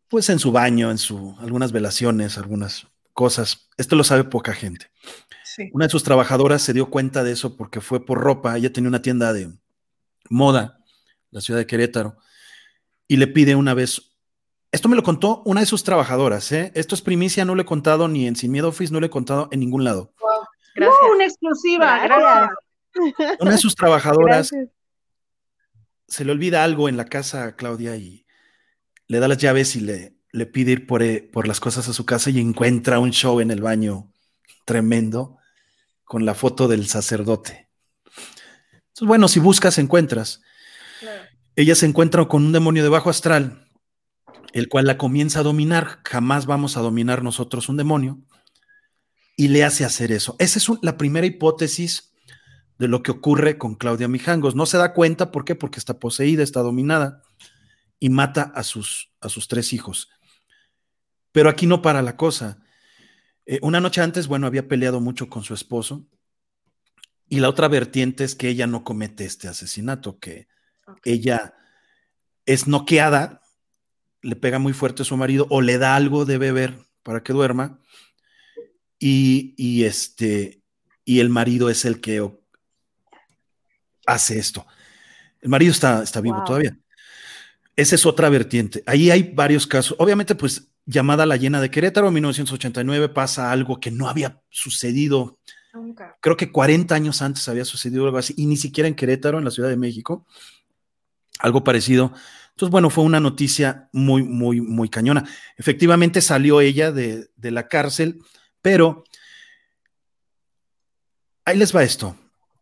pues en su baño, en su, algunas velaciones, algunas cosas. Esto lo sabe poca gente. Una de sus trabajadoras se dio cuenta de eso porque fue por ropa. Ella tenía una tienda de moda, la ciudad de Querétaro, y le pide una vez. Esto me lo contó una de sus trabajadoras, ¿eh? Esto es primicia, no lo he contado ni en Sin Miedo Office, no lo he contado en ningún lado. Gracias. una exclusiva, gracias. Una de sus trabajadoras se le olvida algo en la casa a Claudia y le da las llaves y le, le pide ir por, eh, por las cosas a su casa y encuentra un show en el baño tremendo con la foto del sacerdote. Entonces, bueno, si buscas, encuentras. Ella se encuentra con un demonio de bajo astral, el cual la comienza a dominar. Jamás vamos a dominar nosotros un demonio y le hace hacer eso. Esa es la primera hipótesis de lo que ocurre con Claudia Mijangos. No se da cuenta, ¿por qué? Porque está poseída, está dominada y mata a sus, a sus tres hijos. Pero aquí no para la cosa. Eh, una noche antes, bueno, había peleado mucho con su esposo y la otra vertiente es que ella no comete este asesinato, que ella es noqueada, le pega muy fuerte a su marido o le da algo de beber para que duerma y, este, y el marido es el que hace esto. El marido está, está vivo todavía. Esa es otra vertiente. Ahí hay varios casos. Obviamente, pues, llamada La Llena de Querétaro, en 1989 pasa algo que no había sucedido. Nunca. Creo que 40 años antes había sucedido algo así, y ni siquiera en Querétaro, en la Ciudad de México. Algo parecido. Entonces, bueno, fue una noticia muy, muy, muy cañona. Efectivamente salió ella de, de la cárcel pero ahí les va esto.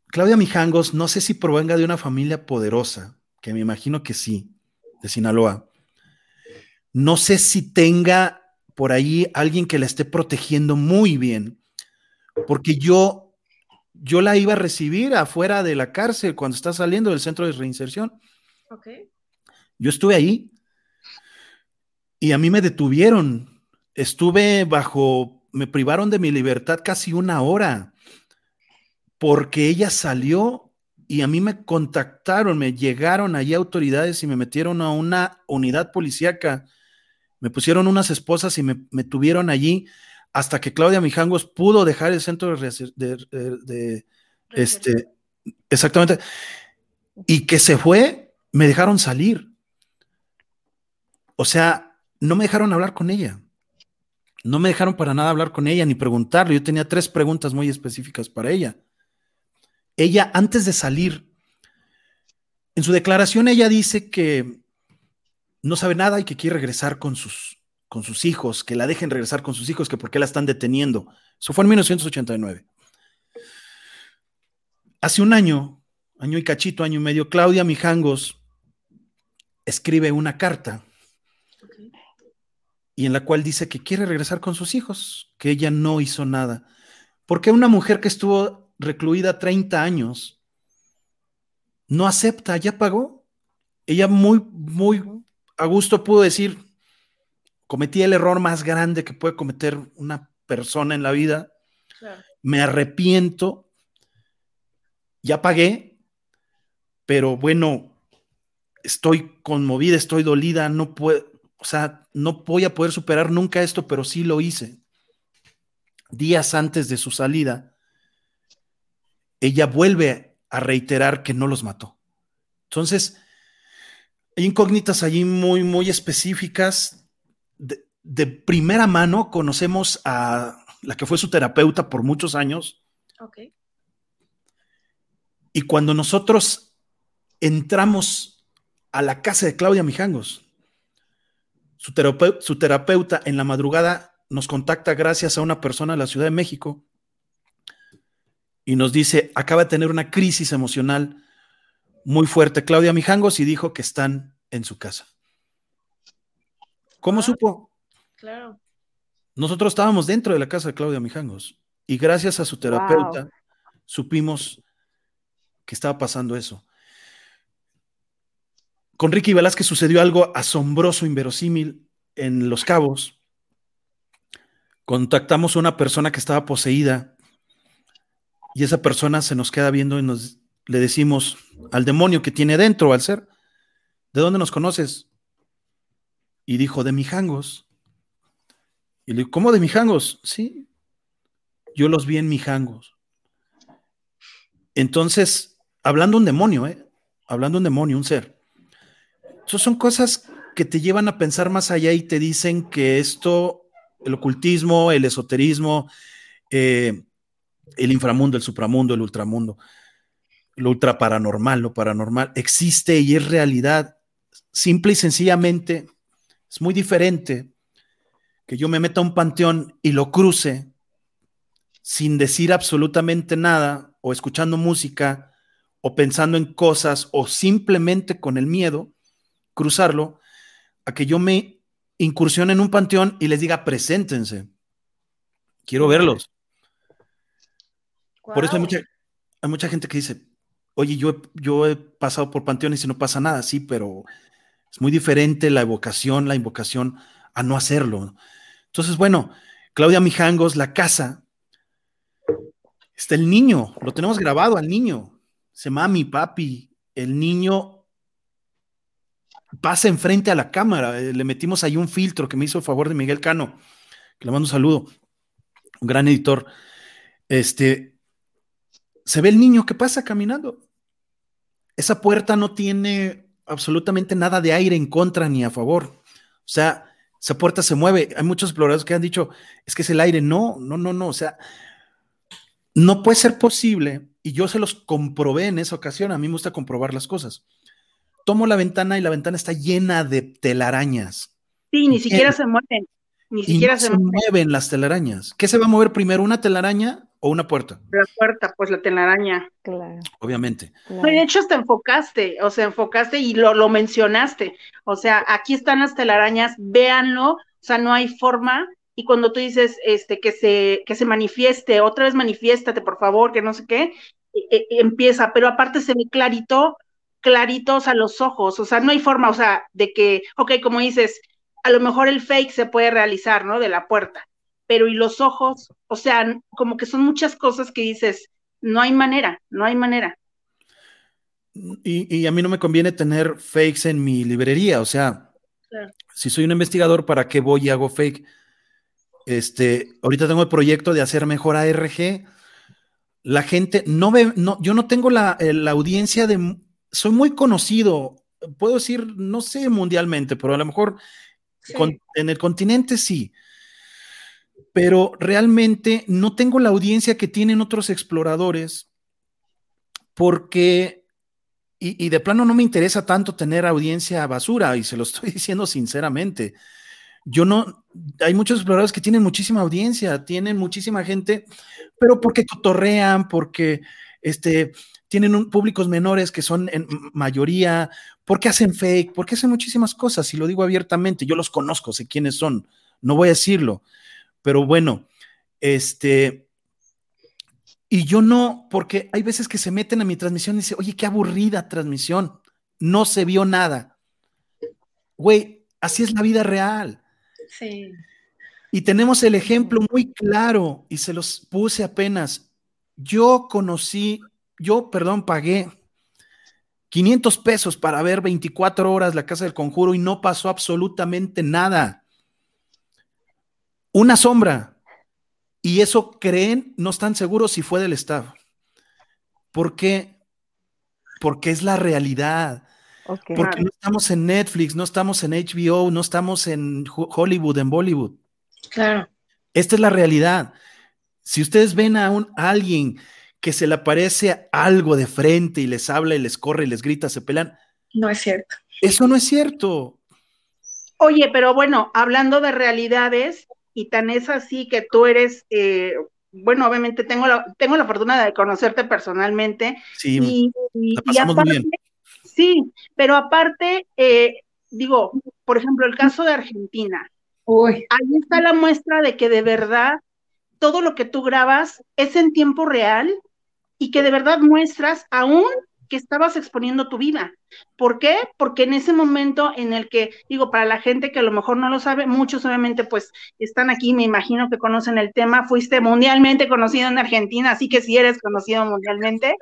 Claudia Mijangos, no sé si provenga de una familia poderosa, que me imagino que sí, de Sinaloa. No sé si tenga por ahí alguien que la esté protegiendo muy bien, porque yo, yo la iba a recibir afuera de la cárcel cuando está saliendo del centro de reinserción. Yo estuve ahí y a mí me detuvieron. Estuve bajo me privaron de mi libertad casi una hora porque ella salió y a mí me contactaron, me llegaron allí autoridades y me metieron a una unidad policíaca. Me pusieron unas esposas y me, tuvieron allí hasta que Claudia Mijangos pudo dejar el centro de, de este, exactamente, y que se fue, me dejaron salir. O sea, no me dejaron hablar con ella. No me dejaron para nada hablar con ella ni preguntarle. Yo tenía tres preguntas muy específicas para ella. Ella, antes de salir, en su declaración ella dice que no sabe nada y que quiere regresar con sus, con sus hijos, que la dejen regresar con sus hijos, que por qué la están deteniendo. Eso fue en 1989. Hace un año, año y cachito, año y medio, Claudia Mijangos escribe una carta y en la cual dice que quiere regresar con sus hijos, que ella no hizo nada. Porque una mujer que estuvo recluida 30 años no acepta, ya pagó. Ella muy, muy a gusto pudo decir, cometí el error más grande que puede cometer una persona en la vida, me arrepiento, ya pagué, pero bueno, estoy conmovida, estoy dolida, no puedo, o sea, no voy a poder superar nunca esto, pero sí lo hice. Días antes de su salida, ella vuelve a reiterar que no los mató. Entonces, hay incógnitas allí muy, muy específicas. De, primera mano conocemos a la que fue su terapeuta por muchos años. Y cuando nosotros entramos a la casa de Claudia Mijangos, su, su terapeuta en la madrugada nos contacta gracias a una persona de la Ciudad de México y nos dice, acaba de tener una crisis emocional muy fuerte Claudia Mijangos y dijo que están en su casa. ¿Cómo ah, supo? Claro. Nosotros estábamos dentro de la casa de Claudia Mijangos y gracias a su terapeuta supimos que estaba pasando eso. Con Ricky Velázquez sucedió algo asombroso, inverosímil en Los Cabos. Contactamos a una persona que estaba poseída y esa persona se nos queda viendo y nos le decimos al demonio que tiene dentro, al ser, ¿de dónde nos conoces? Y dijo, de Mijangos. Y le digo, ¿cómo de Mijangos? Sí, yo los vi en Mijangos. Entonces, hablando un demonio, ¿eh? Hablando un demonio, un ser. Son cosas que te llevan a pensar más allá y te dicen que esto, el ocultismo, el esoterismo, eh, el inframundo, el supramundo, el ultramundo, lo ultra paranormal, lo paranormal, existe y es realidad. Simple y sencillamente, es muy diferente que yo me meta a un panteón y lo cruce sin decir absolutamente nada o escuchando música o pensando en cosas o simplemente con el miedo cruzarlo, a que yo me incursione en un panteón y les diga, preséntense. Quiero verlos. Por eso hay mucha, hay mucha gente que dice, oye, yo, yo he pasado por panteones y no pasa nada, sí, pero es muy diferente la evocación, la invocación a no hacerlo. Entonces, bueno, Claudia Mijangos, la casa, está el niño, lo tenemos grabado al niño. Se mami, papi, el niño pasa enfrente a la cámara. Eh, le metimos ahí un filtro que me hizo el favor de Miguel Cano, que le mando un saludo, un gran editor. Este, se ve el niño que pasa caminando. Esa puerta no tiene absolutamente nada de aire en contra ni a favor. O sea, esa puerta se mueve. Hay muchos exploradores que han dicho, es que es el aire. No, no, no, no. O sea, no puede ser posible. Y yo se los comprobé en esa ocasión. A mí me gusta comprobar las cosas tomo la ventana y la ventana está llena de telarañas. Sí, ni siquiera se mueven. Ni siquiera se, mueven. las telarañas. ¿Qué se va a mover primero, una telaraña o una puerta? La puerta, pues la telaraña. Claro. Obviamente. de hecho, te enfocaste, o sea, enfocaste y lo, lo mencionaste. O sea, aquí están las telarañas, véanlo, o sea, no hay forma y cuando tú dices este que se que se manifieste, otra vez manifiéstate, por favor, que no sé qué, e, e, empieza, pero aparte se ve clarito claritos a los ojos, o sea, no hay forma, o sea, de que, ok, como dices, a lo mejor el fake se puede realizar, ¿no? De la puerta, pero y los ojos, o sea, como que son muchas cosas que dices, no hay manera, no hay manera. Y, a mí no me conviene tener fakes en mi librería, o sea, si soy un investigador, ¿para qué voy y hago fake? Este, ahorita tengo el proyecto de hacer mejor ARG. La gente no ve, no, yo no tengo la, eh, la audiencia de soy muy conocido, puedo decir, no sé mundialmente, pero a lo mejor en el continente sí. Pero realmente no tengo la audiencia que tienen otros exploradores porque, y, y de plano no me interesa tanto tener audiencia basura, y se lo estoy diciendo sinceramente. Yo no, hay muchos exploradores que tienen muchísima audiencia, tienen muchísima gente, pero porque cotorrean, porque este, tienen un, públicos menores que son en mayoría, ¿por qué hacen fake? ¿Por qué hacen muchísimas cosas? Y lo digo abiertamente, yo los conozco, sé quiénes son, no voy a decirlo, pero bueno, este, y yo no, porque hay veces que se meten a mi transmisión y dicen, oye, qué aburrida transmisión, no se vio nada. Güey, así es la vida real. Sí. Y tenemos el ejemplo muy claro y se los puse apenas. Yo conocí, yo, perdón, pagué 500 pesos para ver 24 horas la Casa del Conjuro y no pasó absolutamente nada. Una sombra, y eso creen, no están seguros si fue del Estado. ¿Por qué? Porque es la realidad. Porque no estamos en Netflix, no estamos en HBO, no estamos en Hollywood, en Bollywood. Claro. Esta es la realidad. Si ustedes ven a, un, alguien que se le aparece algo de frente y les habla y les corre y les grita, se pelan. No es cierto. Eso no es cierto. Oye, pero bueno, hablando de realidades, y tan es así que tú eres, eh, bueno, obviamente tengo la, tengo la fortuna de conocerte personalmente. Sí, y, aparte, Sí, pero aparte, eh, digo, por ejemplo, el caso de Argentina. Ahí está la muestra de que de verdad todo lo que tú grabas es en tiempo real y que de verdad muestras aún que estabas exponiendo tu vida. ¿Por qué? Porque en ese momento en el que, digo, para la gente que a lo mejor no lo sabe, muchos obviamente pues están aquí, me imagino que conocen el tema, fuiste mundialmente conocido en Argentina, así que si eres conocido mundialmente,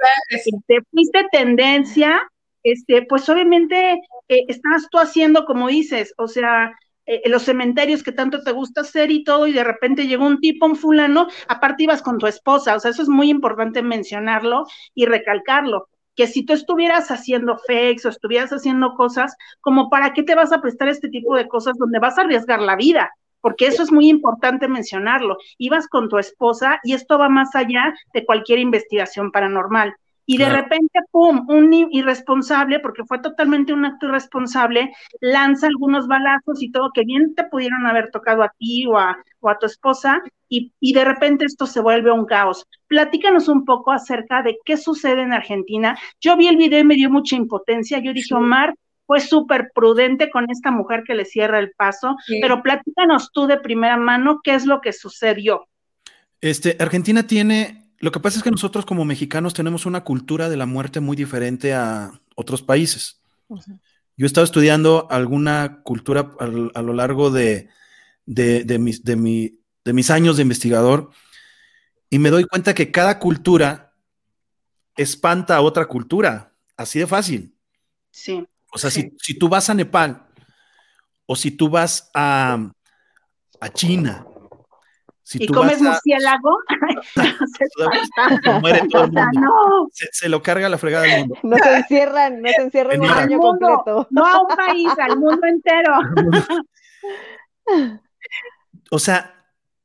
te fuiste tendencia, este, pues obviamente eh, estás tú haciendo como dices, o sea, eh, los cementerios que tanto te gusta hacer y todo, y de repente llegó un tipo, un fulano, aparte ibas con tu esposa, o sea, eso es muy importante mencionarlo y recalcarlo que si tú estuvieras haciendo fakes o estuvieras haciendo cosas, como para qué te vas a prestar este tipo de cosas donde vas a arriesgar la vida, porque eso es muy importante mencionarlo. Ibas con tu esposa y esto va más allá de cualquier investigación paranormal. Y de repente, pum, un irresponsable, porque fue totalmente un acto irresponsable, lanza algunos balazos y todo, que bien te pudieron haber tocado a ti o a, o a tu esposa, y, y, de repente esto se vuelve un caos. Platícanos un poco acerca de qué sucede en Argentina. Yo vi el video y me dio mucha impotencia. Yo dije, Omar fue súper prudente con esta mujer que le cierra el paso, pero platícanos tú de primera mano qué es lo que sucedió. Este, Argentina tiene lo que pasa es que nosotros como mexicanos tenemos una cultura de la muerte muy diferente a otros países. Yo he estado estudiando alguna cultura a, lo largo de, mis, de, mis años de investigador y me doy cuenta que cada cultura espanta a otra cultura, así de fácil. Sí. O sea, Si, tú vas a Nepal o si tú vas a, a China ¿Y comes murciélago? Se, lo carga la fregada del mundo. No se encierran, no se encierran en un año completo. No a un país, al mundo entero. o sea,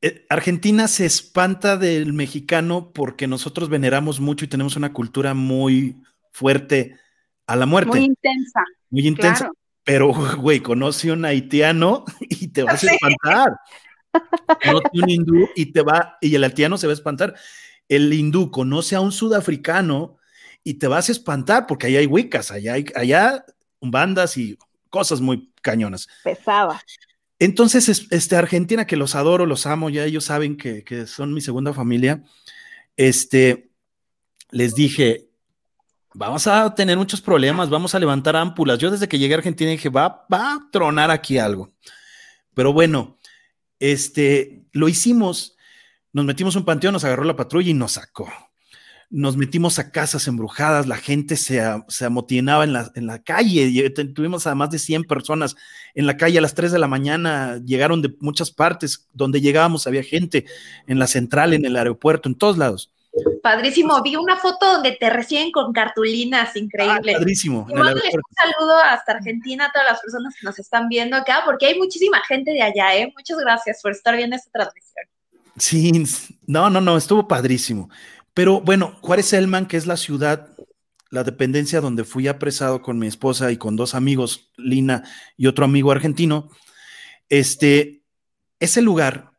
eh, Argentina se espanta del mexicano porque nosotros veneramos mucho y tenemos una cultura muy fuerte a la muerte. Muy intensa. Muy intensa. Pero, güey, conoce un haitiano y te vas a espantar conoce un hindú y te va, y el haitiano se va a espantar. El hindú conoce a un sudafricano y te vas a espantar porque ahí hay wicas, allá hay allá bandas y cosas muy cañonas. Pesaba. Entonces, este, Argentina, que los adoro, los amo, ya ellos saben que, que son mi segunda familia, este, les dije, vamos a tener muchos problemas, vamos a levantar ámpulas. Yo desde que llegué a Argentina dije, va, va a tronar aquí algo. Pero bueno, este, lo hicimos, nos metimos un panteón, nos agarró la patrulla y nos sacó. Nos metimos a casas embrujadas, la gente se, se amotinaba en la, en la calle, tuvimos a más de 100 personas en la calle a las 3 de la mañana, llegaron de muchas partes, donde llegábamos había gente, en la central, en el aeropuerto, en todos lados. Padrísimo. Vi una foto donde te reciben con cartulinas, increíble. Ah, padrísimo. un saludo hasta Argentina a todas las personas que nos están viendo acá, porque hay muchísima gente de allá, ¿eh? Muchas gracias por estar viendo esta transmisión. Sí, no, no, no, estuvo padrísimo. Pero bueno, Juárez Elman, que es la ciudad, la dependencia donde fui apresado con mi esposa y con dos amigos, Lina y otro amigo argentino, este, ese lugar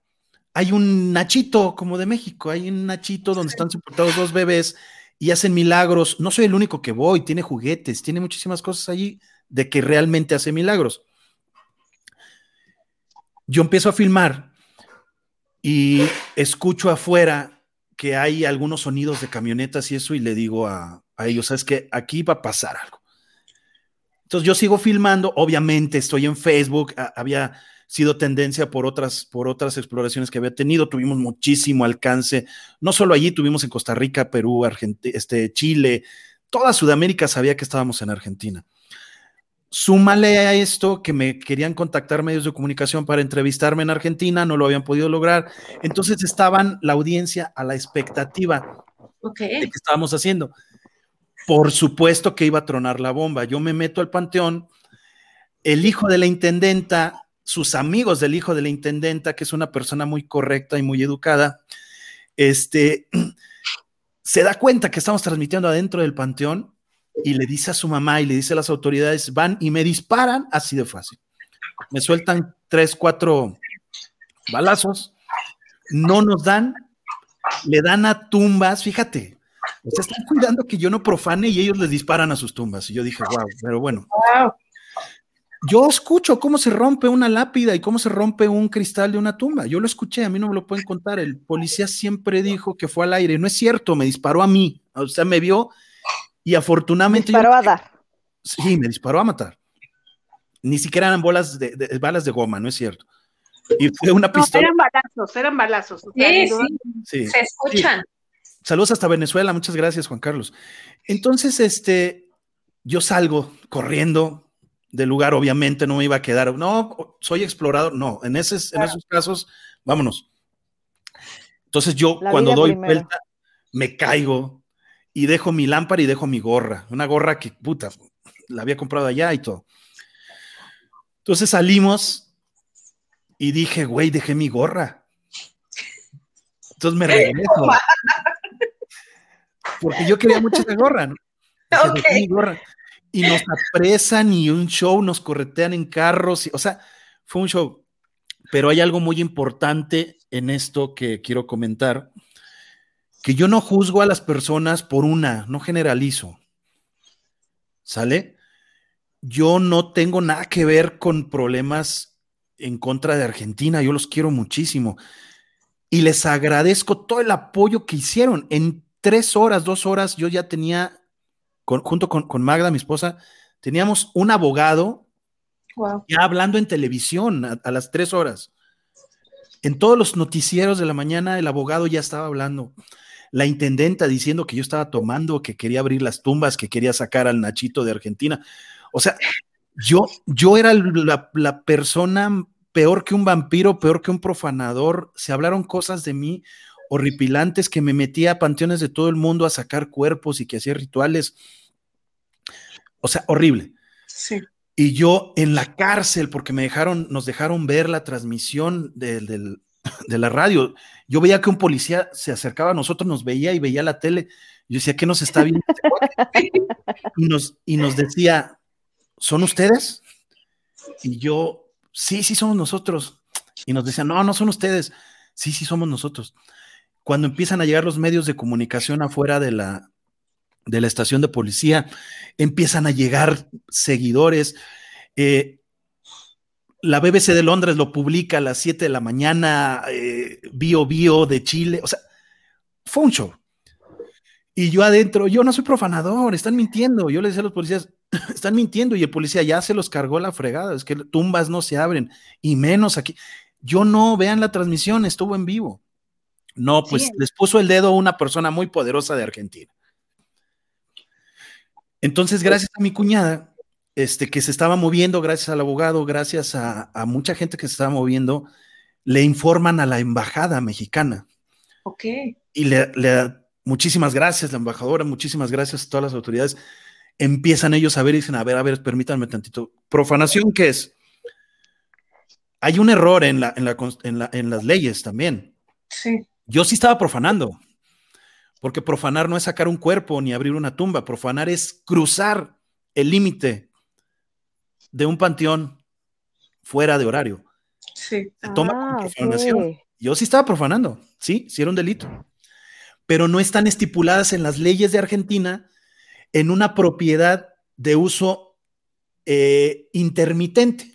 hay un Nachito como de México, hay un Nachito donde están soportados dos bebés y hacen milagros. No soy el único que voy, tiene juguetes, tiene muchísimas cosas allí de que realmente hace milagros. Yo empiezo a filmar y escucho afuera que hay algunos sonidos de camionetas y eso y le digo a, a ellos, sabes que aquí va a pasar algo. Entonces yo sigo filmando, obviamente estoy en Facebook, había sido tendencia por otras, por otras exploraciones que había tenido, tuvimos muchísimo alcance, no solo allí, tuvimos en Costa Rica, Perú, Argentina, este, Chile, toda Sudamérica sabía que estábamos en Argentina. Súmale a esto que me querían contactar medios de comunicación para entrevistarme en Argentina, no lo habían podido lograr. Entonces estaban la audiencia a la expectativa de qué estábamos haciendo. Por supuesto que iba a tronar la bomba. Yo me meto al panteón. El hijo de la intendenta, sus amigos del hijo de la intendenta, que es una persona muy correcta y muy educada, este, se da cuenta que estamos transmitiendo adentro del panteón y le dice a su mamá y le dice a las autoridades, van y me disparan así de fácil. Me sueltan tres, cuatro balazos, no nos dan, le dan a tumbas, fíjate, o sea, están cuidando que yo no profane y ellos les disparan a sus tumbas. Y yo dije, wow, pero bueno. Yo escucho cómo se rompe una lápida y cómo se rompe un cristal de una tumba. Yo lo escuché, a mí no me lo pueden contar. El policía siempre dijo que fue al aire. No es cierto, me disparó a mí. O sea, me vio y afortunadamente. Disparó a dar. Sí, me disparó a matar. Ni siquiera eran bolas de, balas de goma, no es cierto. Y fue una pistola. eran balazos, eran balazos. sí, se escuchan. Saludos hasta Venezuela, muchas gracias, Juan Carlos. Entonces, este, yo salgo corriendo del lugar, obviamente no me iba a quedar, no, soy explorador, no, en, esos, en esos casos, vámonos. Entonces yo cuando doy vuelta, me caigo, y dejo mi lámpara y dejo mi gorra, una gorra que, puta, la había comprado allá y todo. Entonces salimos y dije, güey, dejé mi gorra. Entonces me regreso. Porque yo quería mucho esa gorra, ¿no? mi gorra. Y nos apresan y un show, nos corretean en carros, o sea, fue un show. Pero hay algo muy importante en esto que quiero comentar que yo no juzgo a las personas por una, no generalizo. ¿Sale? Yo no tengo nada que ver con problemas en contra de Argentina, yo los quiero muchísimo. Y les agradezco todo el apoyo que hicieron. En tres horas, dos horas, yo ya tenía, junto con, Magda, mi esposa, teníamos un abogado ya hablando en televisión a las tres horas. En todos los noticieros de la mañana, el abogado ya estaba hablando la intendenta diciendo que yo estaba tomando, que quería abrir las tumbas, que quería sacar al Nachito de Argentina. O sea, yo, yo era la, persona peor que un vampiro, peor que un profanador. Se hablaron cosas de mí horripilantes que me metía a panteones de todo el mundo a sacar cuerpos y que hacía rituales. O sea, horrible. Sí. Y yo en la cárcel, porque me dejaron, nos dejaron ver la transmisión del, de la radio. Yo veía que un policía se acercaba a nosotros, nos veía y veía la tele. Yo decía, ¿qué nos está viendo? Este y nos, y nos decía, ¿son ustedes? Y yo, sí, sí somos nosotros. Y nos decía, no, no son ustedes. Sí, sí somos nosotros. Cuando empiezan a llegar los medios de comunicación afuera de la, de la estación de policía, empiezan a llegar seguidores. Eh, la BBC de Londres lo publica a las 7 de la mañana, eh, Bio Bio de Chile, o sea, fue un show. Y yo adentro, yo no soy profanador, están mintiendo. Yo le decía a los policías, están mintiendo y el policía ya se los cargó la fregada, es que tumbas no se abren y menos aquí. Yo no, vean la transmisión, estuvo en vivo. No, pues les puso el dedo una persona muy poderosa de Argentina. Entonces, gracias a mi cuñada, este, que se estaba moviendo gracias al abogado, gracias a, mucha gente que se estaba moviendo, le informan a la embajada mexicana. Ok. Y le, le muchísimas gracias, la embajadora, muchísimas gracias a todas las autoridades. Empiezan ellos a ver y dicen, a ver, a ver, permítanme tantito. Profanación, ¿qué es? Hay un error en, la, en, la, en, en las leyes también. Sí. Yo sí estaba profanando, porque profanar no es sacar un cuerpo ni abrir una tumba, profanar es cruzar el límite de un panteón fuera de horario. Sí. Se toma ah, profanación. Yo sí estaba profanando, sí, sí era un delito. pero no están estipuladas en las leyes de Argentina en una propiedad de uso eh, intermitente.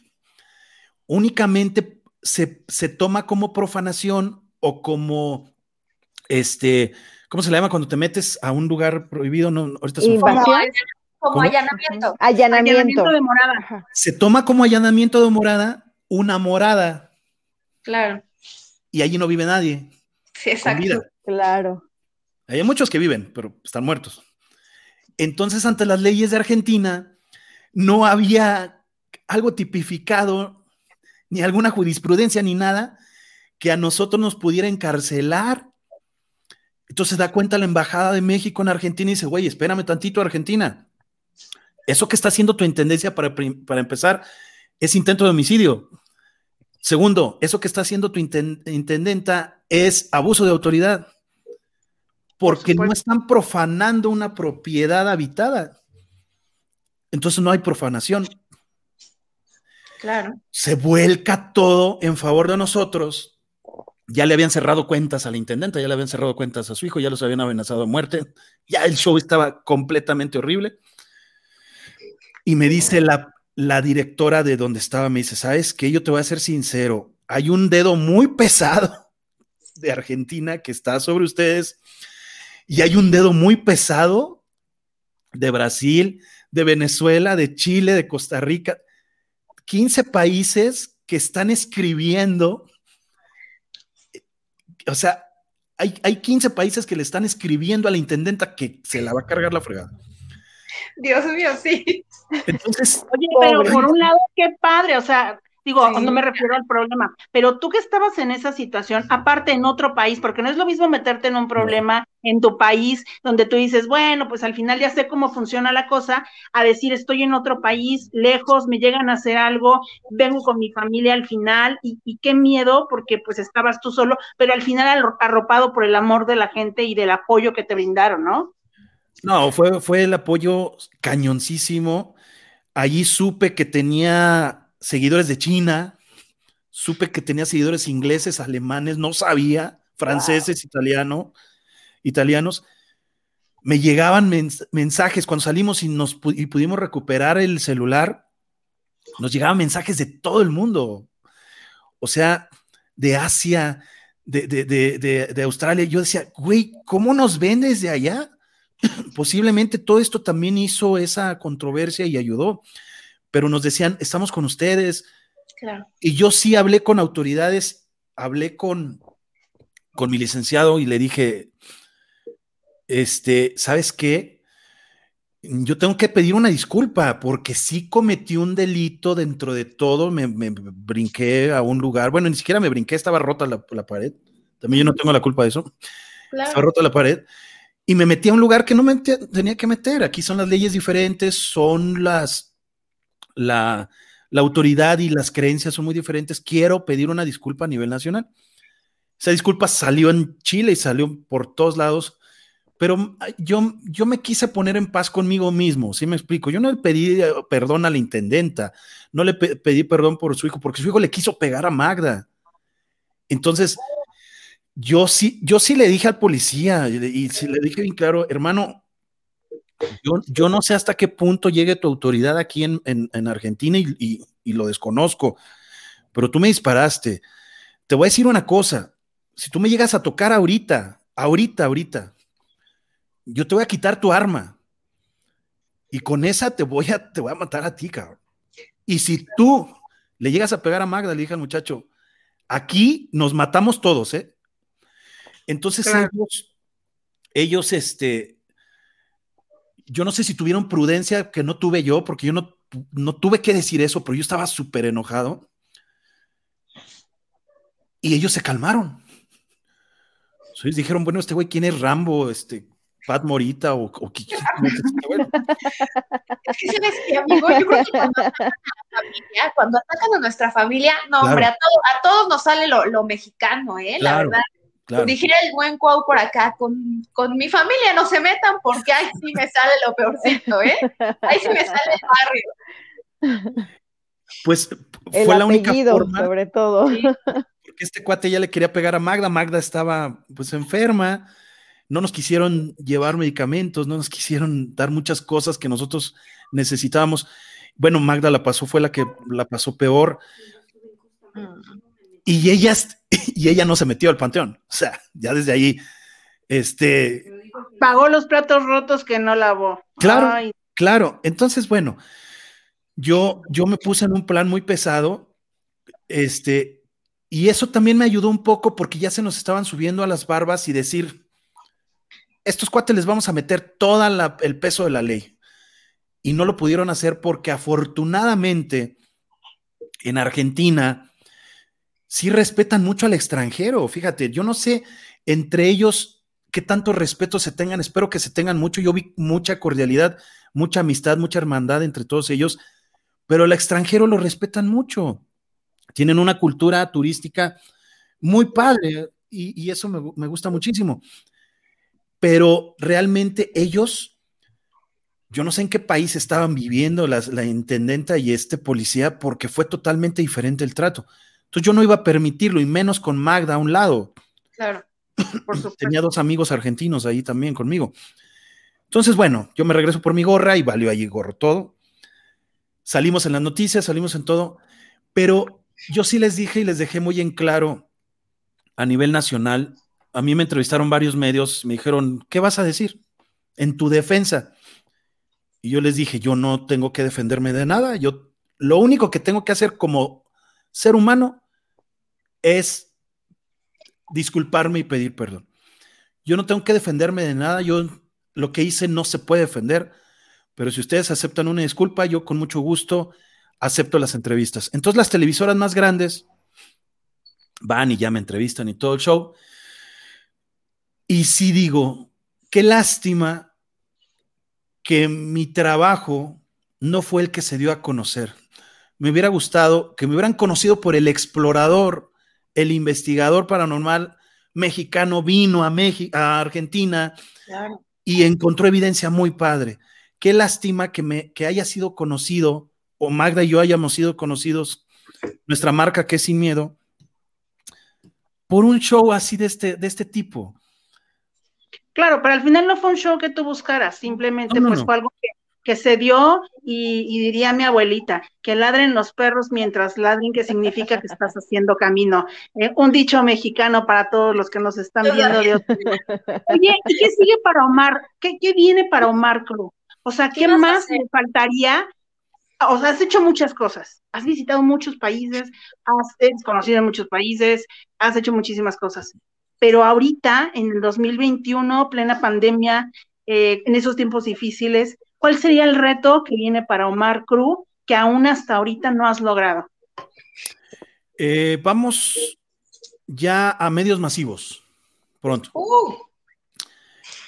Únicamente se, se, toma como profanación o como, este, ¿cómo se le llama cuando te metes a un lugar prohibido? No, ahorita como allanamiento. Allanamiento. de morada. Se toma como allanamiento de morada una morada. Claro. Y allí no vive nadie. Sí, exacto. Claro. Hay muchos que viven, pero están muertos. Entonces, ante las leyes de Argentina, no había algo tipificado, ni alguna jurisprudencia, ni nada, que a nosotros nos pudiera encarcelar. Entonces da cuenta la Embajada de México en Argentina y dice, güey, espérame tantito, Argentina. Eso que está haciendo tu intendencia para, para empezar es intento de homicidio. Segundo, eso que está haciendo tu intendenta es abuso de autoridad, porque no están profanando una propiedad habitada. Entonces no hay profanación. Claro. Se vuelca todo en favor de nosotros. Ya le habían cerrado cuentas a la intendenta, ya le habían cerrado cuentas a su hijo, ya los habían amenazado de muerte. Ya el show estaba completamente horrible. Y me dice la, la directora de donde estaba, me dice, ¿sabes qué? Yo te voy a ser sincero, hay un dedo muy pesado de Argentina que está sobre ustedes y hay un dedo muy pesado de Brasil, de Venezuela, de Chile, de Costa Rica, 15 países que están escribiendo, o sea, hay, hay 15 países que le están escribiendo a la intendenta que se la va a cargar la fregada. Dios mío, sí. Entonces, oye, pero por un lado, qué padre, o sea, digo, no me refiero al problema, pero tú que estabas en esa situación, aparte en otro país, porque no es lo mismo meterte en un problema en tu país, donde tú dices, bueno, pues al final ya sé cómo funciona la cosa, a decir, estoy en otro país, lejos, me llegan a hacer algo, vengo con mi familia al final, y, y qué miedo, porque pues estabas tú solo, pero al final arropado por el amor de la gente y del apoyo que te brindaron, ¿no? No, fue, fue el apoyo cañoncísimo. Allí supe que tenía seguidores de China, supe que tenía seguidores ingleses, alemanes, no sabía, franceses, italiano, italianos. Me llegaban mensajes cuando salimos y, nos, y pudimos recuperar el celular, nos llegaban mensajes de todo el mundo, o sea, de Asia, de, de, de, de Australia. Yo decía, güey, ¿cómo nos ven desde allá? posiblemente todo esto también hizo esa controversia y ayudó, pero nos decían, estamos con ustedes. Y yo sí hablé con autoridades, hablé con, con mi licenciado y le dije, este, ¿sabes qué? Yo tengo que pedir una disculpa porque sí cometí un delito dentro de todo, me, brinqué a un lugar, bueno, ni siquiera me brinqué, estaba rota la, pared, también yo no tengo la culpa de eso, estaba rota la pared y me metí a un lugar que no me tenía que meter. Aquí son las leyes diferentes, son las, la, la autoridad y las creencias son muy diferentes. Quiero pedir una disculpa a nivel nacional. Esa disculpa salió en Chile y salió por todos lados, pero yo, yo me quise poner en paz conmigo mismo, ¿sí me explico? Yo no le pedí eh, perdón a la intendenta, no le pedí perdón por su hijo, porque su hijo le quiso pegar a Magda. Entonces, yo sí, yo sí le dije al policía y, sí le dije bien claro, hermano, yo, yo, no sé hasta qué punto llegue tu autoridad aquí en, en, Argentina y, y, lo desconozco, pero tú me disparaste. Te voy a decir una cosa, si tú me llegas a tocar ahorita, ahorita, ahorita, yo te voy a quitar tu arma y con esa te voy a, te voy a matar a ti, cabrón. Y si tú le llegas a pegar a Magda, le dije al muchacho, aquí nos matamos todos, ¿eh? Entonces ellos, ellos, este, yo no sé si tuvieron prudencia que no tuve yo, porque yo no, no tuve que decir eso, pero yo estaba súper enojado. Y ellos se calmaron. Entonces dijeron, bueno, este güey, ¿quién es Rambo? Este, Pat Morita o, o ¿qué, Es que sabes que, amigo, yo creo que cuando atacan a, familia, cuando atacan a nuestra familia, no, hombre, a, a, todos nos sale lo, lo mexicano, ¿eh? La verdad. Dijera el buen Cuau por acá, con, mi familia no se metan porque ahí sí me sale lo peorcito, ¿eh? Ahí sí me sale el barrio. Pues fue la única forma. sobre todo. Porque este cuate ya le quería pegar a Magda, Magda estaba pues enferma, no nos quisieron llevar medicamentos, no nos quisieron dar muchas cosas que nosotros necesitábamos. Bueno, Magda la pasó, fue la que la pasó peor. Y ella, y ella no se metió al panteón. O sea, ya desde ahí, este. Pagó los platos rotos que no lavó. Claro, claro. Entonces, bueno, yo, yo me puse en un plan muy pesado. Este, y eso también me ayudó un poco porque ya se nos estaban subiendo a las barbas y decir, estos cuates les vamos a meter todo el peso de la ley. Y no lo pudieron hacer porque afortunadamente en Argentina sí respetan mucho al extranjero. Fíjate, yo no sé entre ellos qué tanto respeto se tengan, espero que se tengan mucho. Yo vi mucha cordialidad, mucha amistad, mucha hermandad entre todos ellos, pero el extranjero lo respetan mucho. Tienen una cultura turística muy padre y, eso me, gusta muchísimo. Pero realmente ellos, yo no sé en qué país estaban viviendo la intendenta y este policía porque fue totalmente diferente el trato. Entonces yo no iba a permitirlo y menos con Magda a un lado. Claro. Tenía dos amigos argentinos ahí también conmigo. Entonces, bueno, yo me regreso por mi gorra y valió allí gorro todo. Salimos en las noticias, salimos en todo, pero yo sí les dije y les dejé muy en claro a nivel nacional. A mí me entrevistaron varios medios, me dijeron, ¿qué vas a decir en tu defensa? Y yo les dije, yo no tengo que defenderme de nada, yo lo único que tengo que hacer como ser humano es disculparme y pedir perdón. Yo no tengo que defenderme de nada, yo lo que hice no se puede defender, pero si ustedes aceptan una disculpa, yo con mucho gusto acepto las entrevistas. Entonces las televisoras más grandes van y ya me entrevistan y todo el show. Y sí digo, qué lástima que mi trabajo no fue el que se dio a conocer. Me hubiera gustado que me hubieran conocido por el explorador, el investigador paranormal mexicano vino a, México, a Argentina y encontró evidencia muy padre. Qué lástima que, me, que haya sido conocido o Magda y yo hayamos sido conocidos, nuestra marca que es Sin Miedo, por un show así de este, de este tipo. Claro, pero al final no fue un show que tú buscaras, simplemente pues fue algo que, se dio y, diría mi abuelita, que ladren los perros mientras ladren, que significa que estás haciendo camino. Eh, un dicho mexicano para todos los que nos están viendo de otro. Oye, ¿y qué sigue para Omar? ¿Qué, qué viene para Omar Cruz? O sea, ¿qué, más le faltaría o sea, has hecho muchas cosas, has visitado muchos países, has conocido muchos países, has hecho muchísimas cosas, pero ahorita, en el 2021, plena pandemia, eh, en esos tiempos difíciles, ¿cuál sería el reto que viene para Omar Cruz que aún hasta ahorita no has logrado? Eh, vamos ya a medios masivos, pronto. Uh.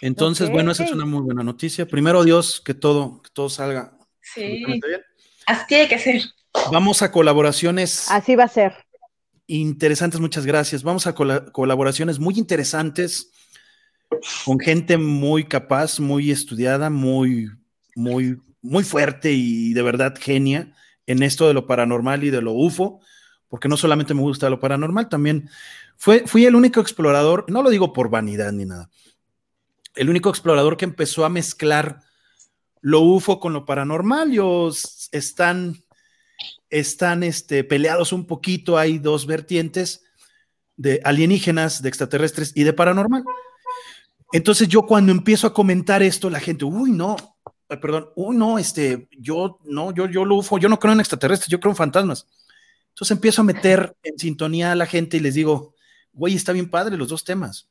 Entonces, bueno, esa es una muy buena noticia. Primero Dios, que todo, que todo salga. Sí. Así tiene que ser. Vamos a colaboraciones. Así va a ser. Interesantes, muchas gracias. Vamos a colaboraciones muy interesantes con gente muy capaz, muy estudiada, muy, muy, muy fuerte y de verdad genia en esto de lo paranormal y de lo UFO, porque no solamente me gusta lo paranormal, también fue, fui el único explorador, no lo digo por vanidad ni nada, el único explorador que empezó a mezclar lo UFO con lo paranormal. Ellos están, están este, peleados un poquito. Hay dos vertientes de alienígenas, de extraterrestres y de paranormal. Entonces yo cuando empiezo a comentar esto, la gente, uy, no, perdón, uy, no, este, yo, no, yo, yo lo UFO, yo no creo en extraterrestres, yo creo en fantasmas. Entonces empiezo a meter en sintonía a la gente y les digo, güey, está bien padre los dos temas,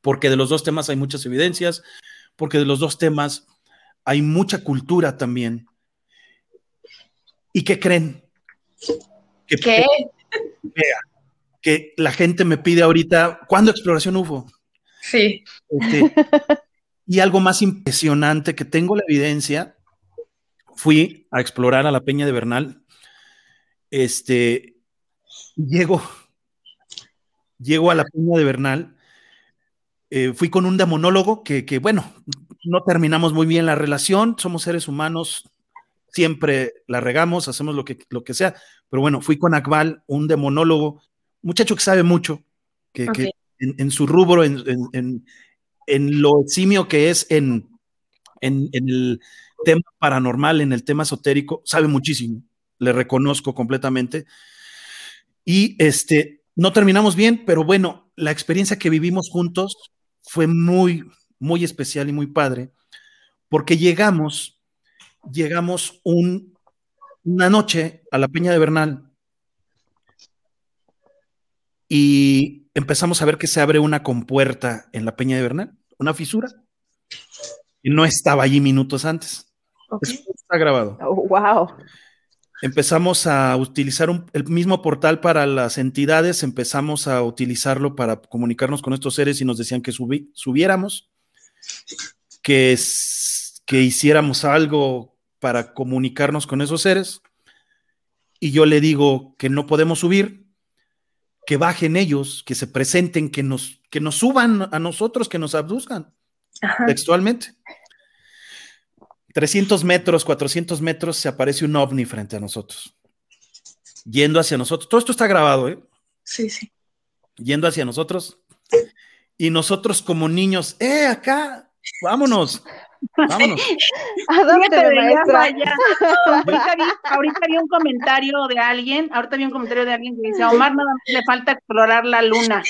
porque de los dos temas hay muchas evidencias, porque de los dos temas hay mucha cultura también. ¿Y qué creen? Que, ¿Qué? Que, la gente me pide ahorita, ¿cuándo exploración UFO? Sí. Este, y algo más impresionante que tengo la evidencia, fui a explorar a la Peña de Bernal. Este, llego, llego a la Peña de Bernal. Eh, fui con un demonólogo que, que, bueno, no terminamos muy bien la relación, somos seres humanos, siempre la regamos, hacemos lo que, lo que sea, pero bueno, fui con Akbal, un demonólogo, muchacho que sabe mucho, que, en, su rubro, en, en lo simio que es en, en, el tema paranormal, en el tema esotérico, sabe muchísimo, le reconozco completamente. Y este, no terminamos bien, pero bueno, la experiencia que vivimos juntos fue muy, muy especial y muy padre, porque llegamos, llegamos un, una noche a la Peña de Bernal y empezamos a ver que se abre una compuerta en la Peña de Bernal, una fisura, y no estaba allí minutos antes. está grabado. Oh, wow. Empezamos a utilizar el mismo portal para las entidades, empezamos a utilizarlo para comunicarnos con estos seres y nos decían que subiéramos, que, que hiciéramos algo para comunicarnos con esos seres. Y yo le digo que no podemos subir, que bajen ellos, que se presenten, que nos, que nos suban a nosotros, que nos abduzcan textualmente. 300 metros, 400 metros, se aparece un ovni frente a nosotros, yendo hacia nosotros. Todo esto está grabado, ¿eh? Sí, sí. Yendo hacia nosotros. Y nosotros como niños, ¡eh, acá! ¡Vámonos! Vámonos. ahorita, vi, un comentario de alguien, ahorita vi un comentario de alguien que dice, a Omar nada más le falta explorar la luna.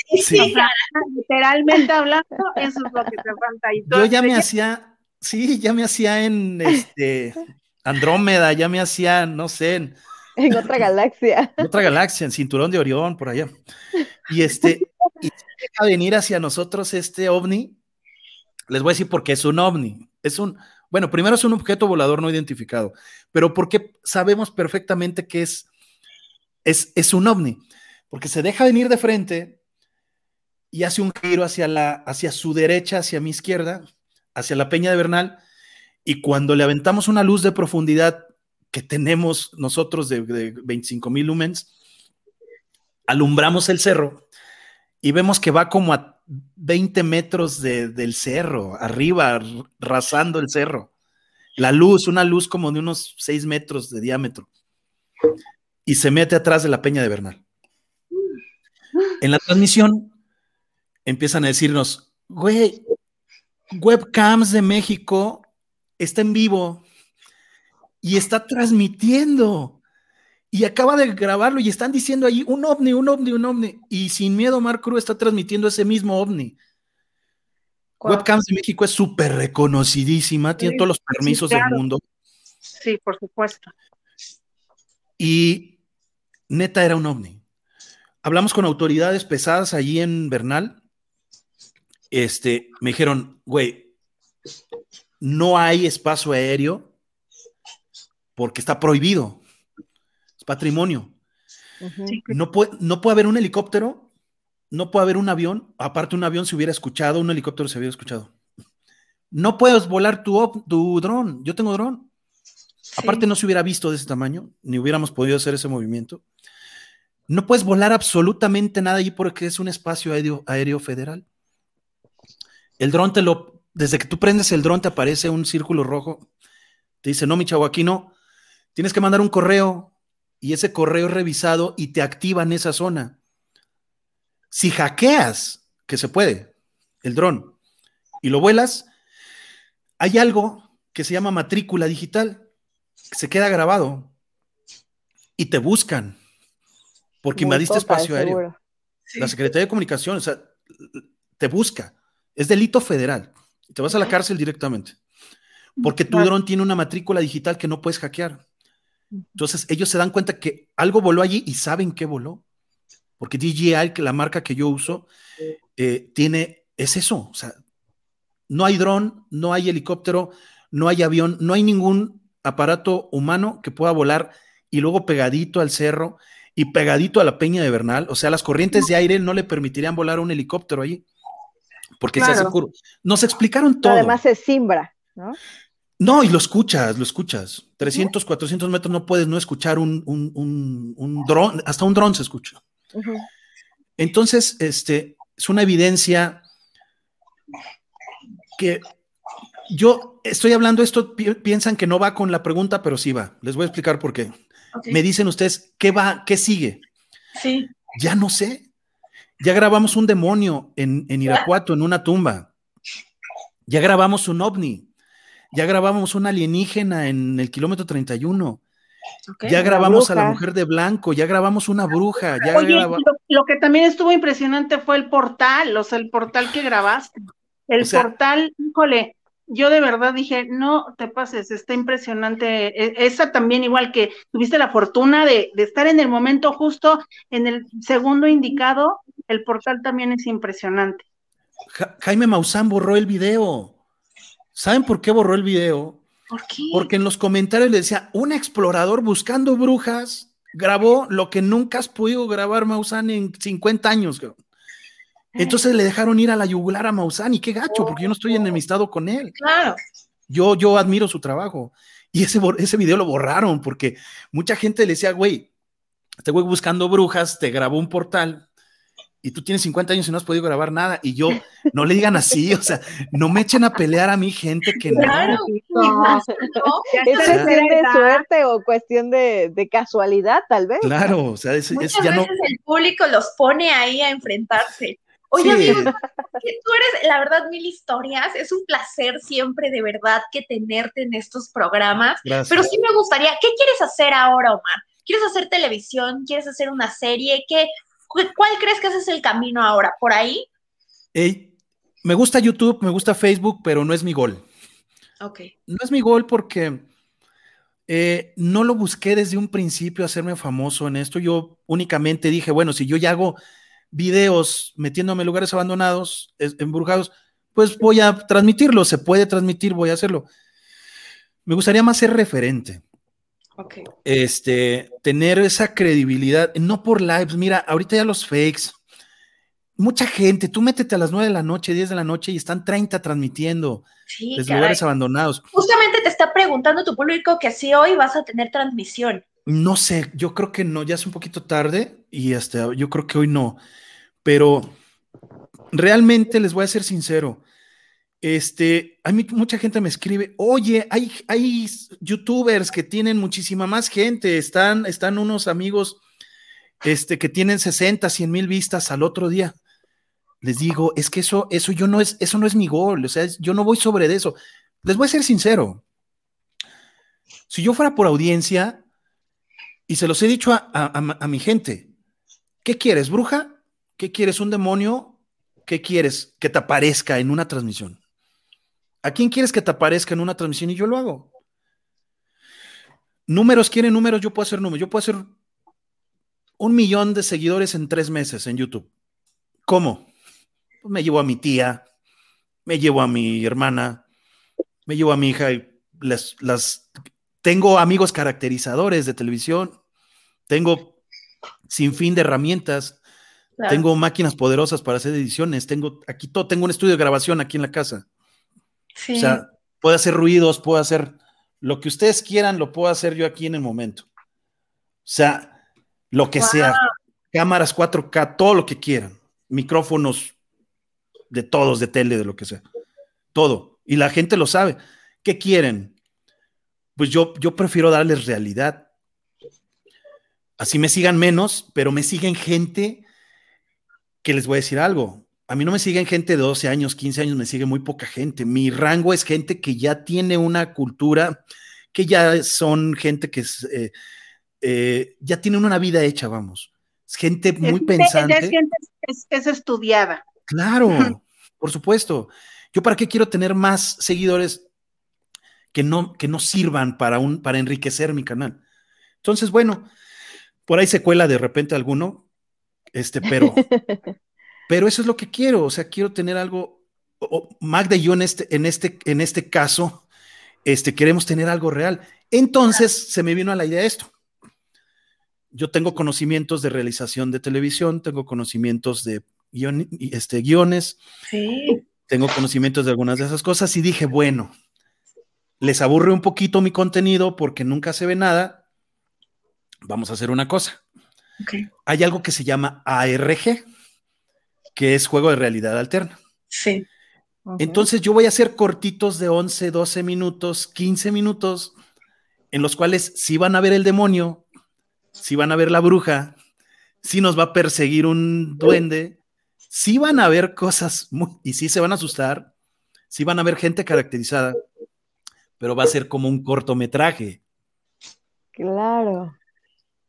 literalmente hablando, eso es lo que te falta. Yo ya me hacía, sí, ya me hacía en este Andrómeda, ya me hacía, no sé, en, en otra galaxia. En otra galaxia, en Cinturón de Orión, por allá. Y este, y deja venir hacia nosotros este ovni. Les voy a decir por qué es un ovni. Es un, bueno, primero es un objeto volador no identificado, pero porque sabemos perfectamente que es, es, es un ovni, porque se deja venir de frente y hace un giro hacia, la, hacia su derecha, hacia mi izquierda, hacia la Peña de Bernal, y cuando le aventamos una luz de profundidad que tenemos nosotros de, de 25 mil lumens, alumbramos el cerro y vemos que va como a 20 metros del cerro, arriba, rasando el cerro. La luz, una luz como de unos 6 metros de diámetro. Y se mete atrás de la peña de Bernal. En la transmisión empiezan a decirnos, güey, webcams de México está en vivo y está transmitiendo y acaba de grabarlo y están diciendo ahí un ovni, un ovni, un ovni. Y sin miedo, Mark Cruz está transmitiendo ese mismo ovni. Webcams de México es súper reconocidísima, tiene todos los permisos del mundo. Sí, por supuesto. Y neta era un ovni. Hablamos con autoridades pesadas allí en Bernal. Este, me dijeron, güey, no hay espacio aéreo porque está prohibido patrimonio. no, puede, no puede haber un helicóptero, no puede haber un avión, aparte un avión se hubiera escuchado, un helicóptero se hubiera escuchado. No puedes volar tu, tu dron, yo tengo dron. Aparte no se hubiera visto de ese tamaño, ni hubiéramos podido hacer ese movimiento. No puedes volar absolutamente nada allí porque es un espacio aéreo, aéreo federal. El dron te lo, desde que tú prendes el dron te aparece un círculo rojo. Te dice, no, mi chavo, aquí no. Tienes que mandar un correo y ese correo es revisado y te activa en esa zona. Si hackeas, que se puede, el dron, y lo vuelas, hay algo que se llama matrícula digital, se queda grabado y te buscan porque invadiste espacio aéreo. La Secretaría de Comunicación, o sea, te busca. Es delito federal. Te vas a la cárcel directamente. Porque tu dron tiene una matrícula digital que no puedes hackear. Entonces ellos se dan cuenta que algo voló allí y saben qué voló. Porque DJI, que la marca que yo uso, eh, tiene, es eso. O sea, no hay dron, no hay helicóptero, no hay avión, no hay ningún aparato humano que pueda volar y luego pegadito al cerro y pegadito a la peña de Bernal. O sea, las corrientes de aire no le permitirían volar un helicóptero allí. Porque se hace Nos explicaron todo. Además es Simbra, ¿no? No, y lo escuchas, lo escuchas. 300, 400 metros no puedes no escuchar un, un, dron, hasta un dron se escucha. Entonces, este, es una evidencia que yo estoy hablando esto, piensan que no va con la pregunta, pero sí va. Les voy a explicar por qué. Me dicen ustedes, ¿qué va? ¿Qué sigue? Sí. Ya no sé. Ya grabamos un demonio en, en Irapuato, en una tumba. Ya grabamos un ovni, ya grabamos un alienígena en el kilómetro 31. Ya grabamos a la mujer de blanco, ya grabamos una bruja. Ya Oye, lo, que también estuvo impresionante fue el portal, o sea, el portal que grabaste. El portal, híjole, yo de verdad dije, no te pases, está impresionante. E, esa también, igual que tuviste la fortuna de, de estar en el momento justo, en el segundo indicado, el portal también es impresionante. Jaime Maussan borró el video. ¿Saben por qué borró el video? ¿Por qué? Porque en los comentarios le decía, un explorador buscando brujas grabó lo que nunca has podido grabar Maussan en 50 años. Entonces le dejaron ir a la yugular a Maussan y qué gacho, porque yo no estoy enemistado con él. Claro. Yo, yo admiro su trabajo. Y ese, ese video lo borraron porque mucha gente le decía, güey, este güey buscando brujas te grabó un portal y tú tienes 50 años y no has podido grabar nada. Y yo, no le digan así, o sea, no me echen a pelear a mi gente que claro, no. ¿Es cuestión de suerte o cuestión de, casualidad, tal vez? Claro, o sea, es, Muchas ya veces el público los pone ahí a enfrentarse. Oye, amigo, tú eres, la verdad, mil historias. Es un placer siempre, de verdad, que tenerte en estos programas. Pero sí me gustaría, ¿qué quieres hacer ahora, Omar? ¿Quieres hacer televisión? ¿Quieres hacer una serie? ¿Qué, ¿Cuál crees que ese es el camino ahora? ¿Por ahí? me gusta YouTube, me gusta Facebook, pero no es mi gol. Ok. No es mi gol porque eh, no lo busqué desde un principio hacerme famoso en esto. Yo únicamente dije, bueno, si yo ya hago videos metiéndome en lugares abandonados, embrujados, pues voy a transmitirlo, se puede transmitir, voy a hacerlo. Me gustaría más ser referente. Okay. Este, tener esa credibilidad, no por lives, mira, ahorita ya los fakes, mucha gente, tú métete a las 9 de la noche, 10 de la noche y están 30 transmitiendo sí, desde lugares abandonados. Justamente te está preguntando tu público que si hoy vas a tener transmisión. No sé, yo creo que no, ya es un poquito tarde y hasta yo creo que hoy no. Pero realmente les voy a ser sincero. Este, a mí mucha gente me escribe, oye, hay, hay youtubers que tienen muchísima más gente, están, están unos amigos este, que tienen 60, 100 mil vistas al otro día. Les digo, es que eso, eso yo no es, eso no es mi gol, o sea, yo no voy sobre eso. Les voy a ser sincero. Si yo fuera por audiencia, y se los he dicho a, a mi gente, ¿qué quieres, bruja? ¿Qué quieres? ¿Un demonio? ¿Qué quieres? Que te aparezca en una transmisión. ¿A quién quieres que te aparezca en una transmisión? Y yo lo hago. Números, quieren números, yo puedo hacer números. Yo puedo hacer un millón de seguidores en tres meses en YouTube. ¿Cómo? Pues me llevo a mi tía, me llevo a mi hermana, me llevo a mi hija y las, las tengo amigos caracterizadores de televisión, tengo sin fin de herramientas tengo máquinas poderosas para hacer ediciones, tengo aquí todo, tengo un estudio de grabación aquí en la casa. O sea, puedo hacer ruidos, puedo hacer lo que ustedes quieran, lo puedo hacer yo aquí en el momento. O sea, lo que sea, cámaras 4K, todo lo que quieran, micrófonos de todos, de tele, de lo que sea, todo. Y la gente lo sabe. ¿Qué quieren? Pues yo, yo prefiero darles realidad. Así me sigan menos, pero me siguen gente que les voy a decir algo. A mí no me siguen gente de 12 años, 15 años, me sigue muy poca gente. Mi rango es gente que ya tiene una cultura, que ya son gente que eh, eh, ya tienen una vida hecha, vamos. Es gente muy pensante. Es, gente, es, estudiada. Claro, por supuesto. Yo para qué quiero tener más seguidores que no, que no sirvan para, un, para enriquecer mi canal. Entonces, bueno, por ahí se cuela de repente alguno, este, pero, pero eso es lo que quiero. O sea, quiero tener algo. Magda y yo en este, en este, en este caso, este, queremos tener algo real. Entonces se me vino a la idea esto. Yo tengo conocimientos de realización de televisión, tengo conocimientos de este, guiones, tengo conocimientos de algunas de esas cosas y dije, bueno, les aburre un poquito mi contenido porque nunca se ve nada, vamos a hacer una cosa. Hay algo que se llama ARG, que es juego de realidad alterna. Sí. Entonces yo voy a hacer cortitos de 11, 12 minutos, 15 minutos, en los cuales si van a ver el demonio, si van a ver la bruja, si nos va a perseguir un duende, si van a ver cosas muy, y si se van a asustar, sí van a ver gente caracterizada, pero va a ser como un cortometraje. Claro.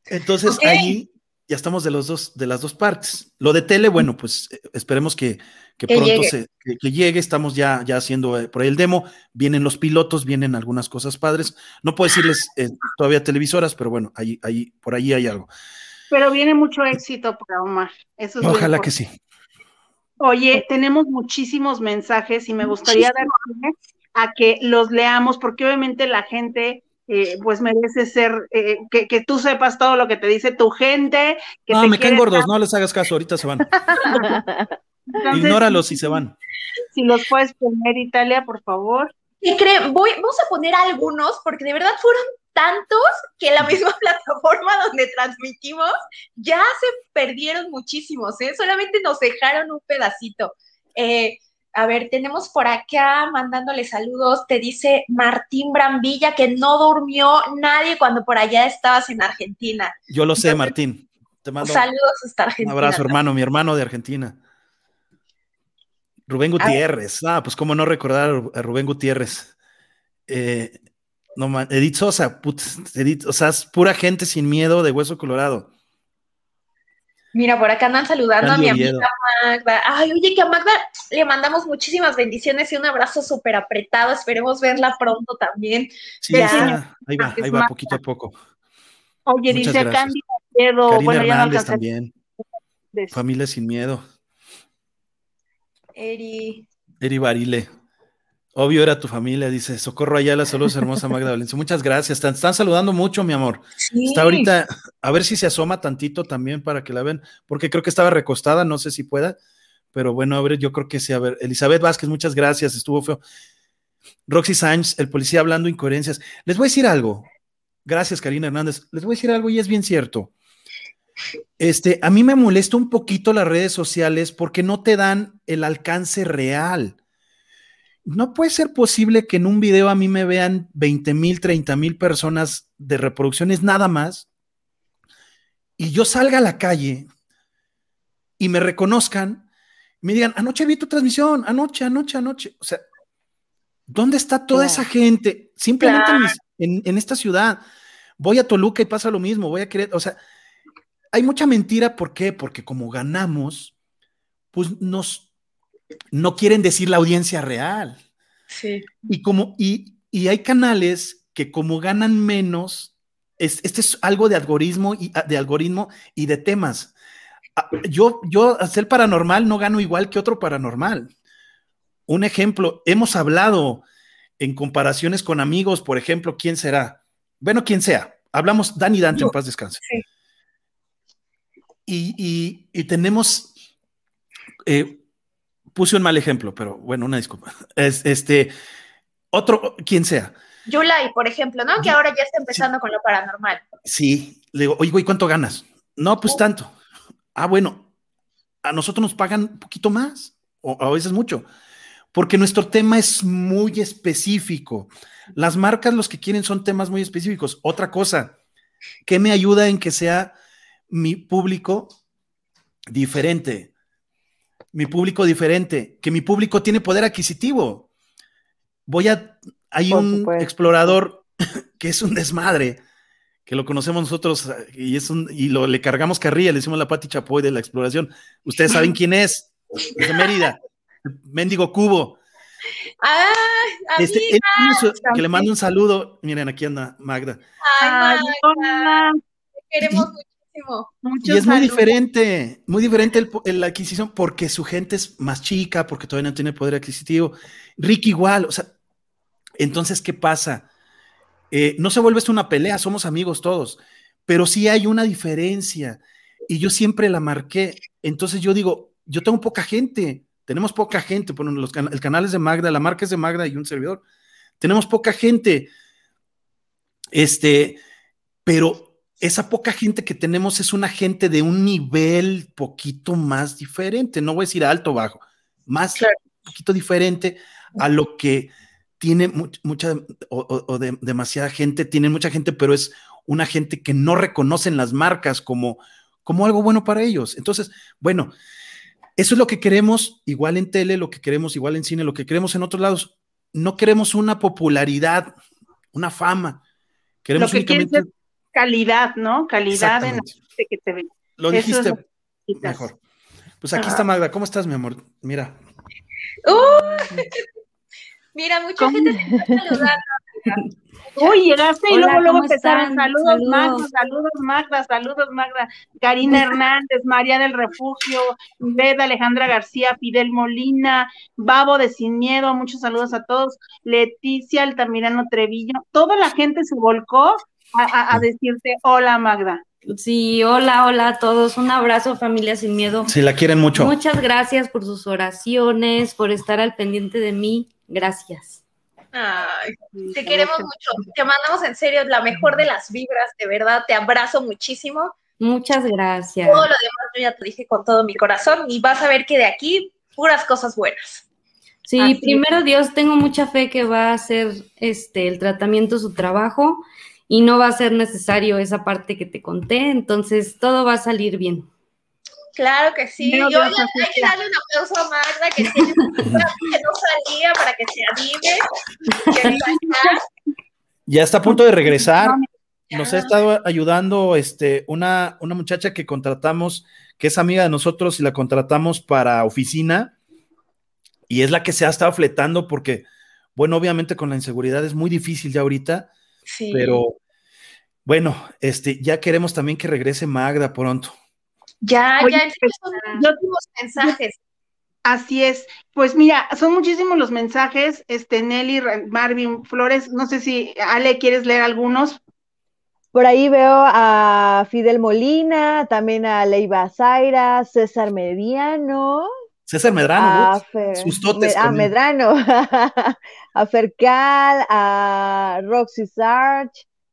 Entonces ahí ya estamos de los dos, de las dos partes. Lo de tele, bueno, pues eh, esperemos que, pronto llegue. Se, que, llegue. Estamos ya, ya haciendo eh, por ahí el demo. Vienen los pilotos, vienen algunas cosas padres. No puedo decirles eh, todavía televisoras, pero bueno, ahí, ahí, por ahí hay algo. Pero viene mucho éxito para Omar. Eso Ojalá que sí. Oye, tenemos muchísimos mensajes y me gustaría dar a que los leamos, porque obviamente la gente eh, pues merece ser, eh, que, tú sepas todo lo que te dice tu gente. Que no, me caen gordos, no les hagas caso, ahorita se van. Ignóralos y se van. Si los puedes poner, Italia, por favor. ¿Qué creen? Voy, vamos a poner algunos, porque de verdad fueron tantos que la misma plataforma donde transmitimos ya se perdieron muchísimos, ¿eh? Solamente nos dejaron un pedacito. Eh, a ver, tenemos por acá mandándole saludos, te dice Martín Brambilla que no durmió nadie cuando por allá estabas en Argentina. Yo lo sé, Martín. Te mando saludos hasta Argentina. Un abrazo, hermano, mi hermano de Argentina. Rubén Gutiérrez. Ah, pues cómo no recordar a Rubén Gutiérrez. Eh, no, Edith Sosa, Edith, o sea, es pura gente sin miedo de hueso colorado. Mira, por acá andan saludando a mi amiga Magda. Ay, oye, que a Magda le mandamos muchísimas bendiciones y un abrazo súper apretado. Esperemos verla pronto también. Sí, ya, ahí va, ahí va, poquito a poco. Oye, dice Candy Karina bueno, Hernández también. Familia sin miedo. Eri. Eri Barile. Obvio era tu familia, dice Socorro Ayala, saludos hermosa Magda Valencia. Muchas gracias, están, están saludando mucho, mi amor. Está ahorita, a ver si se asoma tantito también para que la ven, porque creo que estaba recostada, no sé si pueda, pero bueno, a ver, yo creo que sí, a ver, Elizabeth Vázquez, muchas gracias, estuvo feo. Roxy Sánchez, el policía hablando incoherencias. Les voy a decir algo. Gracias, Karina Hernández. Les voy a decir algo y es bien cierto. Este, a mí me molesta un poquito las redes sociales porque no te dan el alcance real no puede ser posible que en un video a mí me vean 20 mil, 30 mil personas de reproducciones nada más y yo salga a la calle y me reconozcan, me digan, anoche vi tu transmisión, anoche, anoche, anoche. O sea, ¿dónde está toda esa gente? Simplemente en, en, esta ciudad. Voy a Toluca y pasa lo mismo, voy a querer, o sea, hay mucha mentira, ¿por qué? Porque como ganamos, pues nos no quieren decir la audiencia real. Sí. Y como, y, hay canales que como ganan menos, este es algo de algoritmo y de algoritmo y de temas. Ah, yo, yo hacer paranormal no gano igual que otro paranormal. Un ejemplo, hemos hablado en comparaciones con amigos, por ejemplo, ¿quién será? Bueno, quien sea. Hablamos Dani Dante, en paz descanse. Sí. Y, tenemos eh, puse un mal ejemplo, pero bueno, una disculpa. Es, este, otro, quien sea. Yulai, por ejemplo, ¿no? Que ahora ya está empezando con lo paranormal. Sí, le digo, oye, güey, ¿cuánto ganas? No, pues tanto. Ah, bueno, a nosotros nos pagan un poquito más, o a veces mucho, porque nuestro tema es muy específico. Las marcas los que quieren son temas muy específicos. Otra cosa, ¿qué me ayuda en que sea mi público diferente? Mi público diferente, que mi público tiene poder adquisitivo. Voy a, hay un explorador que es un desmadre, que lo conocemos nosotros y es un, y lo, le cargamos carrilla, le decimos la Pati Chapoy de la exploración. Ustedes saben quién es, es de Mérida, Méndigo Cubo. Ah, este, que le mando un saludo. Miren, aquí anda Magda. Ay, Magda. queremos mucho y es muy diferente, muy diferente la adquisición porque su gente es más chica, porque todavía no tiene poder adquisitivo. Rick igual, o sea, entonces, ¿qué pasa? Eh, no se vuelve esto una pelea, somos amigos todos, pero sí hay una diferencia y yo siempre la marqué. Entonces yo digo, yo tengo poca gente, tenemos poca gente, por los el canal es de Magda, la marca es de Magda y un servidor. Tenemos poca gente, este, pero esa poca gente que tenemos es una gente de un nivel poquito más diferente, no voy a decir alto o bajo, más poquito diferente a lo que tiene mucha o, demasiada gente, tiene mucha gente, pero es una gente que no reconocen las marcas como, como algo bueno para ellos. Entonces, bueno, Eso es lo que queremos, igual en tele, lo que queremos igual en cine, lo que queremos en otros lados. No queremos una popularidad, una fama. Queremos lo que únicamente... calidad, ¿no? Calidad en la gente que te ve. Lo dijiste mejor. Pues aquí está Magda. ¿Cómo estás, mi amor? Mira. Uh, mira, mucha gente te está saludando. Uy, llegaste y luego, luego empezaron. Saludos, saludos, Magda, saludos, Magda, saludos, Magda. Karina Hernández, María del Refugio, Beda, Alejandra García, Fidel Molina, Babo de Sin Miedo, muchos saludos a todos. Leticia Altamirano Trevillo, toda la gente se volcó a, a decirte hola, Magda. Sí, hola, hola a todos. Un abrazo, familia sin miedo. Sí, la quieren mucho. Muchas gracias por sus oraciones, por estar al pendiente de mí. Gracias. Ay, te queremos mucho. Te mandamos en serio la mejor de las vibras, de verdad. Te abrazo muchísimo. Muchas gracias. Todo lo demás yo ya te dije con todo mi corazón y vas a ver que de aquí puras cosas buenas. Sí, primero Dios, tengo mucha fe que va a hacer este el tratamiento su trabajo y no va a ser necesario esa parte que te conté, entonces todo va a salir bien. Claro que sí. Yo hay que darle un aplauso a Magda que tiene que no salía para que se anime. ya está a punto de regresar. Nos ha estado ayudando este, una, una muchacha que contratamos, que es amiga de nosotros y la contratamos para oficina. Y es la que se ha estado fletando porque, bueno, obviamente con la inseguridad es muy difícil ya ahorita. Sí. Pero bueno, este, ya queremos también que regrese Magda pronto. Ya, ya, pues, son mensajes. Así es. Pues mira, son muchísimos los mensajes. Este, Nelly, Marvin Flores, no sé si Ale quieres leer algunos. Por ahí veo a Fidel Molina, también a Leiva Zaira, César Mediano. César Medrano, a Medrano, a Fercal, a Roxy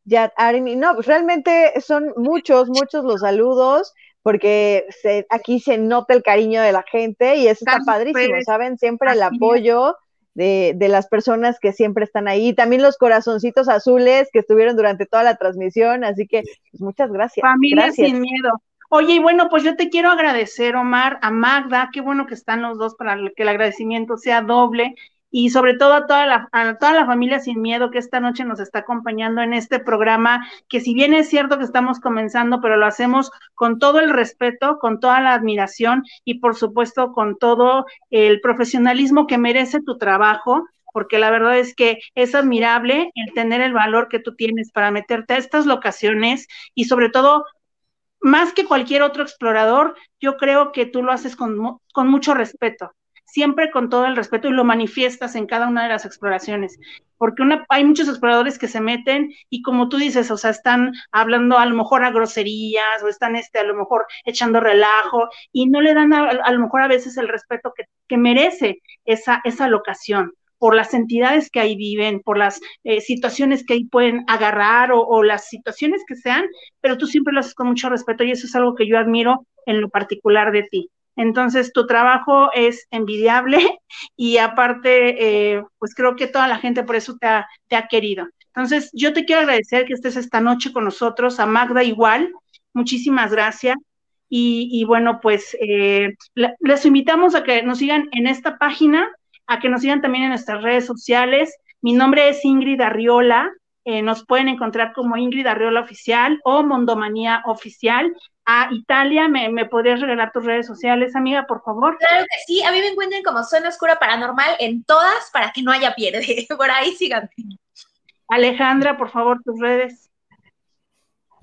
Sarge, no, pues realmente son muchos, muchos los saludos, porque aquí se nota el cariño de la gente y eso está padrísimo, ¿saben? Siempre el apoyo de, las personas que siempre están ahí, también los corazoncitos azules que estuvieron durante toda la transmisión, así que pues, muchas gracias. Familia sin miedo. Oye, y bueno, pues yo te quiero agradecer, Omar, a Magda, qué bueno que están los dos para que el agradecimiento sea doble y sobre todo a toda la, a toda la familia sin miedo que esta noche nos está acompañando en este programa, que si bien es cierto que estamos comenzando, pero lo hacemos con todo el respeto, con toda la admiración y por supuesto con todo el profesionalismo que merece tu trabajo, porque la verdad es que es admirable el tener el valor que tú tienes para meterte a estas locaciones y sobre todo más que cualquier otro explorador, yo creo que tú lo haces con, con mucho respeto siempre con todo el respeto y lo manifiestas en cada una de las exploraciones, porque hay muchos exploradores que se meten y como tú dices, o sea, están hablando a lo mejor a groserías o están este, a lo mejor echando relajo y no le dan a, lo mejor a veces el respeto que, merece esa, esa locación por las entidades que ahí viven, por las eh, situaciones que ahí pueden agarrar o, o, las situaciones que sean, pero tú siempre lo haces con mucho respeto y eso es algo que yo admiro en lo particular de ti. Entonces, tu trabajo es envidiable y aparte, eh, pues creo que toda la gente por eso te ha, te ha querido. Entonces, yo te quiero agradecer que estés esta noche con nosotros, a Magda igual, muchísimas gracias. Y, bueno, pues eh, les invitamos a que nos sigan en esta página, a que nos sigan también en nuestras redes sociales. Mi nombre es Ingrid Arriola, eh, nos pueden encontrar como Ingrid Arriola Oficial o Mondomanía Oficial a Italia, ¿me, podrías regalar tus redes sociales, amiga, por favor? Claro que sí, a mí me encuentran como Zona Oscura Paranormal en todas para que no haya pierde. Por ahí síganme. Alejandra, por favor, tus redes.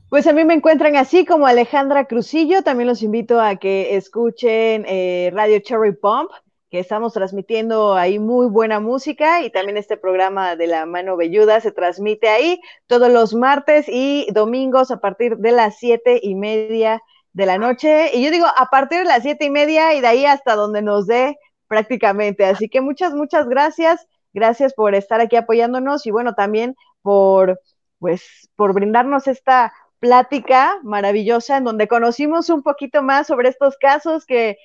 Pues a mí me encuentran así como Alejandra Crucillo. También los invito a que escuchen eh, Radio Cherry Pump estamos transmitiendo ahí muy buena música y también este programa de la mano velluda se transmite ahí todos los martes y domingos a partir de las siete y media de la noche. Y yo digo a partir de las siete y media y de ahí hasta donde nos dé prácticamente. Así que muchas, muchas gracias. Gracias por estar aquí apoyándonos y bueno, también por, pues, por brindarnos esta plática maravillosa en donde conocimos un poquito más sobre estos casos que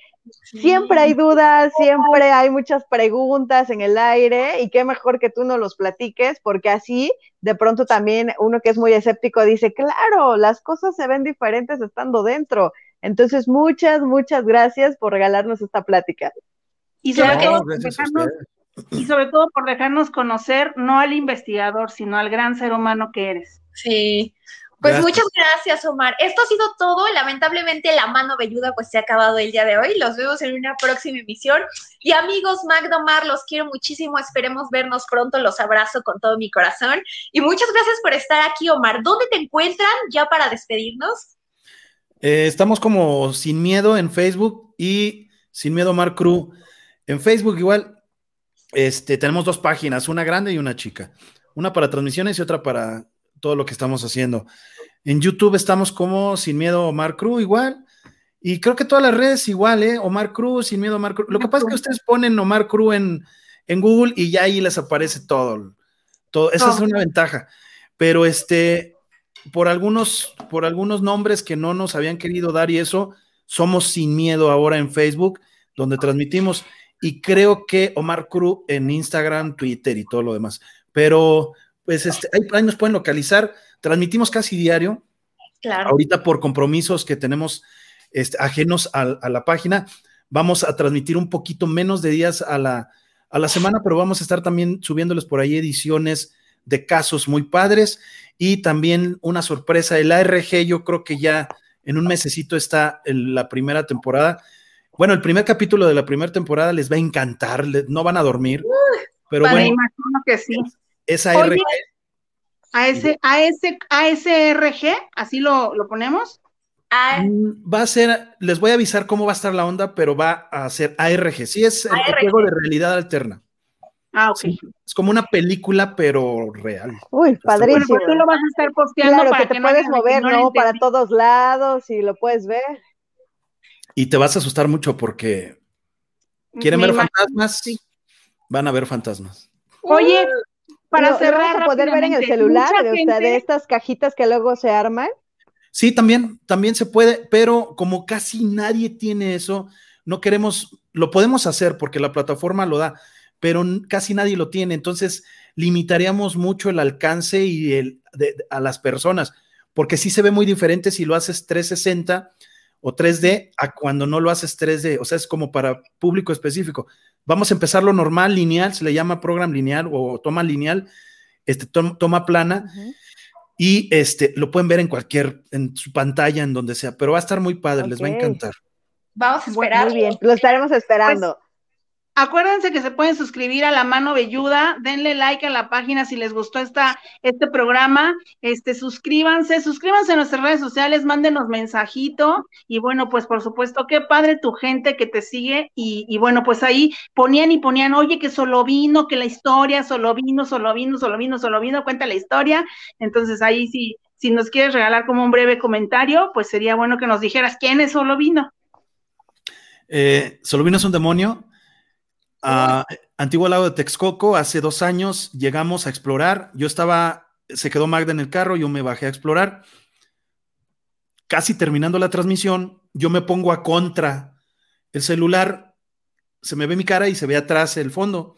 Siempre hay dudas, siempre hay muchas preguntas en el aire y qué mejor que tú no los platiques porque así de pronto también uno que es muy escéptico dice, claro, las cosas se ven diferentes estando dentro. Entonces, muchas, muchas gracias por regalarnos esta plática. Y sobre, todo, y sobre todo por dejarnos conocer no al investigador, sino al gran ser humano que eres. Sí. Pues muchas gracias, Omar. Esto ha sido todo. Lamentablemente la mano velluda pues se ha acabado el día de hoy. Los vemos en una próxima emisión. Y amigos, Magdomar, los quiero muchísimo. Esperemos vernos pronto. Los abrazo con todo mi corazón. Y muchas gracias por estar aquí, Omar. ¿Dónde te encuentran ya para despedirnos? Eh, estamos como Sin Miedo en Facebook y Sin Miedo Omar Crew. En Facebook igual este, tenemos dos páginas, una grande y una chica. Una para transmisiones y otra para todo lo que estamos haciendo. En YouTube estamos como Sin Miedo Omar Cruz igual. Y creo que todas las redes igual, ¿eh? Omar Cruz, Sin Miedo Omar Cruz. Lo que pasa es que ustedes ponen Omar Cruz en, en Google y ya ahí les aparece todo. todo. Esa es una ventaja. Pero este, por algunos, por algunos nombres que no nos habían querido dar y eso, somos Sin Miedo ahora en Facebook, donde transmitimos. Y creo que Omar Cruz en Instagram, Twitter y todo lo demás. Pero pues este, ahí, nos pueden localizar. Transmitimos casi diario. Claro. Ahorita por compromisos que tenemos este, ajenos a, la página, vamos a transmitir un poquito menos de días a la, a la semana, pero vamos a estar también subiéndoles por ahí ediciones de casos muy padres y también una sorpresa, el ARG yo creo que ya en un mesecito está en la primera temporada. Bueno, el primer capítulo de la primera temporada les va a encantar, no van a dormir. Pero bueno, imagino que sí. Esa Oye, AS, AS, ASRG, así lo, lo ponemos. Mm, va a ser, les voy a avisar cómo va a estar la onda, pero va a ser ARG. Sí, es el juego de realidad alterna. Ah, ok. es como una película, pero real. Uy, padrísimo. Bueno, tú lo vas a estar posteando claro, para que, te puedes mover, ¿no? Para todos lados y lo puedes ver. Y te vas a asustar mucho porque quieren ver fantasmas, sí. van a ver fantasmas. Oye, para cerrar. A poder ver en el celular, de estas cajitas que luego se arman. Sí, también, también se puede, pero como casi nadie tiene eso, no queremos, lo podemos hacer porque la plataforma lo da, pero casi nadie lo tiene, entonces limitaríamos mucho el alcance y el, a las personas, porque sí se ve muy diferente si lo haces 360 o 3D a cuando no lo haces 3D, o sea, es como para público específico. Vamos a empezar lo normal, lineal, se le llama program lineal o toma lineal, este, toma plana. Y este, lo pueden ver en cualquier, en su pantalla, en donde sea, pero va a estar muy padre, les va a encantar. Vamos a esperar. Muy bien, lo estaremos esperando. Pues, Acuérdense que se pueden suscribir a La Mano Velluda, denle like a la página si les gustó esta, este programa, este, suscríbanse, suscríbanse a nuestras redes sociales, mándenos mensajito y bueno, pues por supuesto, qué padre tu gente que te sigue y, y bueno, pues ahí ponían y ponían, oye, que solo vino, que la historia, solo vino, solo vino, solo vino, solo vino, cuenta la historia, entonces ahí sí, si nos quieres regalar como un breve comentario, pues sería bueno que nos dijeras quién es solo vino. Eh, solo vino es un demonio a Antiguo Lago de Texcoco, hace dos años llegamos a explorar. Yo estaba, se quedó Magda en el carro, yo me bajé a explorar. Casi terminando la transmisión, yo me pongo a contra el celular, se me ve mi cara y se ve atrás el fondo.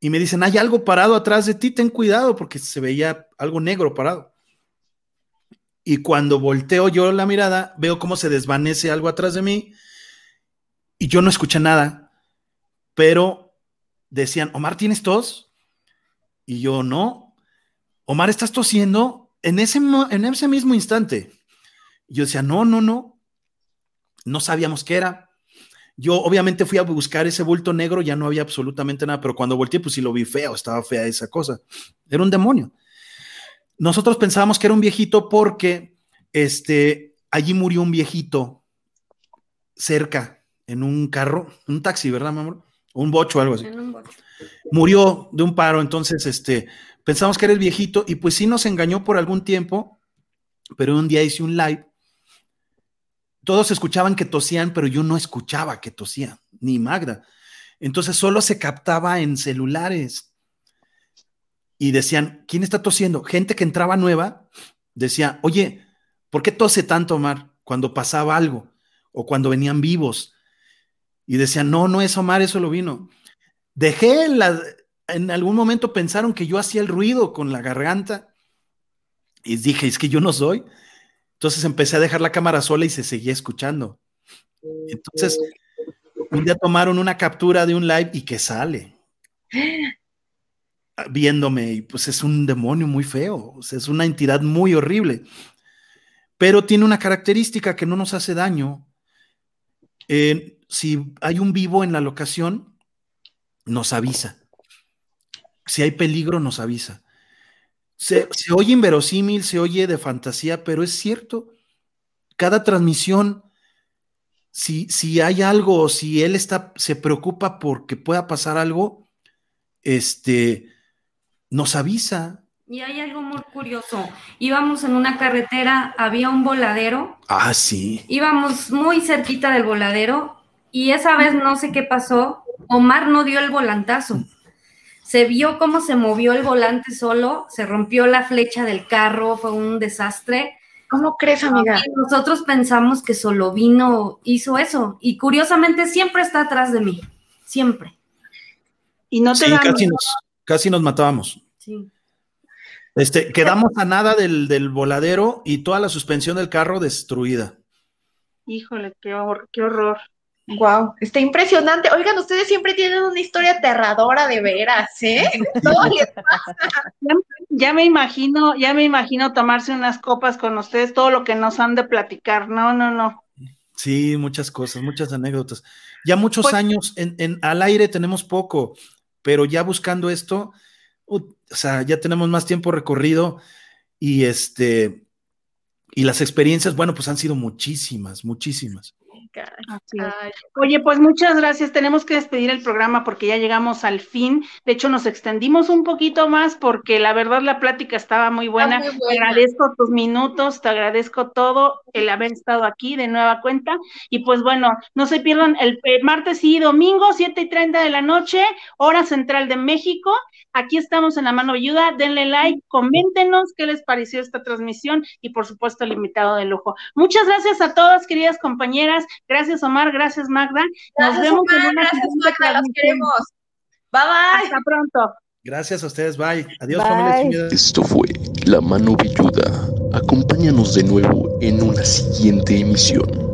Y me dicen, hay algo parado atrás de ti, ten cuidado, porque se veía algo negro parado. Y cuando volteo yo la mirada, veo cómo se desvanece algo atrás de mí y yo no escuché nada pero decían, Omar, ¿tienes tos? Y yo, no. Omar, ¿estás tosiendo? En ese, en ese mismo instante. yo decía, no, no, no. No sabíamos qué era. Yo obviamente fui a buscar ese bulto negro, ya no había absolutamente nada, pero cuando volteé, pues sí lo vi feo, estaba fea esa cosa. Era un demonio. Nosotros pensábamos que era un viejito porque este, allí murió un viejito cerca, en un carro, un taxi, ¿verdad, mi amor? Un bocho o algo así. Murió de un paro, entonces este, pensamos que era el viejito y pues sí nos engañó por algún tiempo, pero un día hice un live. Todos escuchaban que tosían, pero yo no escuchaba que tosían, ni Magda. Entonces solo se captaba en celulares. Y decían, ¿quién está tosiendo? Gente que entraba nueva decía, oye, ¿por qué tose tanto, Omar? Cuando pasaba algo o cuando venían vivos y decían, no, no es Omar, eso lo vino. Dejé la, en algún momento pensaron que yo hacía el ruido con la garganta y dije, es que yo no soy. Entonces empecé a dejar la cámara sola y se seguía escuchando. Entonces, un día tomaron una captura de un live y que sale viéndome y pues es un demonio muy feo, es una entidad muy horrible, pero tiene una característica que no nos hace daño. Si hay un vivo en la locación, nos avisa. Si hay peligro, nos avisa. Se, se oye inverosímil, se oye de fantasía, pero es cierto. Cada transmisión si, si hay algo, si él está, se preocupa porque pueda pasar algo, este, nos avisa. Y hay algo muy curioso. Íbamos en una carretera, había un voladero. Ah, sí. Íbamos muy cerquita del voladero y esa vez no sé qué pasó. Omar no dio el volantazo. Se vio cómo se movió el volante solo, se rompió la flecha del carro, fue un desastre. ¿Cómo crees, amiga? nosotros pensamos que solo vino, hizo eso. Y curiosamente siempre está atrás de mí. Siempre. Y no te sí, casi, nos, casi nos matábamos. Sí. Este, quedamos a nada del, del, voladero y toda la suspensión del carro destruida. Híjole, qué horror, qué horror. Wow, está impresionante. Oigan, ustedes siempre tienen una historia aterradora de veras, ¿eh? Ya, me imagino, ya me imagino tomarse unas copas con ustedes, todo lo que nos han de platicar. No, no, no. Sí, muchas cosas, muchas anécdotas. Ya muchos pues años en, en, al aire tenemos poco, pero ya buscando esto, o sea, ya tenemos más tiempo recorrido y este y las experiencias, bueno, pues han sido muchísimas, muchísimas. Oye, pues muchas gracias. Tenemos que despedir el programa porque ya llegamos al fin. De hecho, nos extendimos un poquito más porque la verdad la plática estaba muy buena. Te agradezco tus minutos, te agradezco todo el haber estado aquí de nueva cuenta. Y pues bueno, no se pierdan el, martes y domingo, 7 y 30 de la noche, hora central de México. Aquí estamos en la mano ayuda. Denle like, coméntenos qué les pareció esta transmisión y por supuesto el invitado de lujo. Muchas gracias a todas, queridas compañeras. Gracias, Omar. Gracias, Magda. Nos vemos en una gracias, Magda. Los queremos. Bye, bye. Hasta pronto. Gracias a ustedes. Bye. Adiós, familia. Esto fue La Mano Villuda. Acompáñanos de nuevo en una siguiente emisión.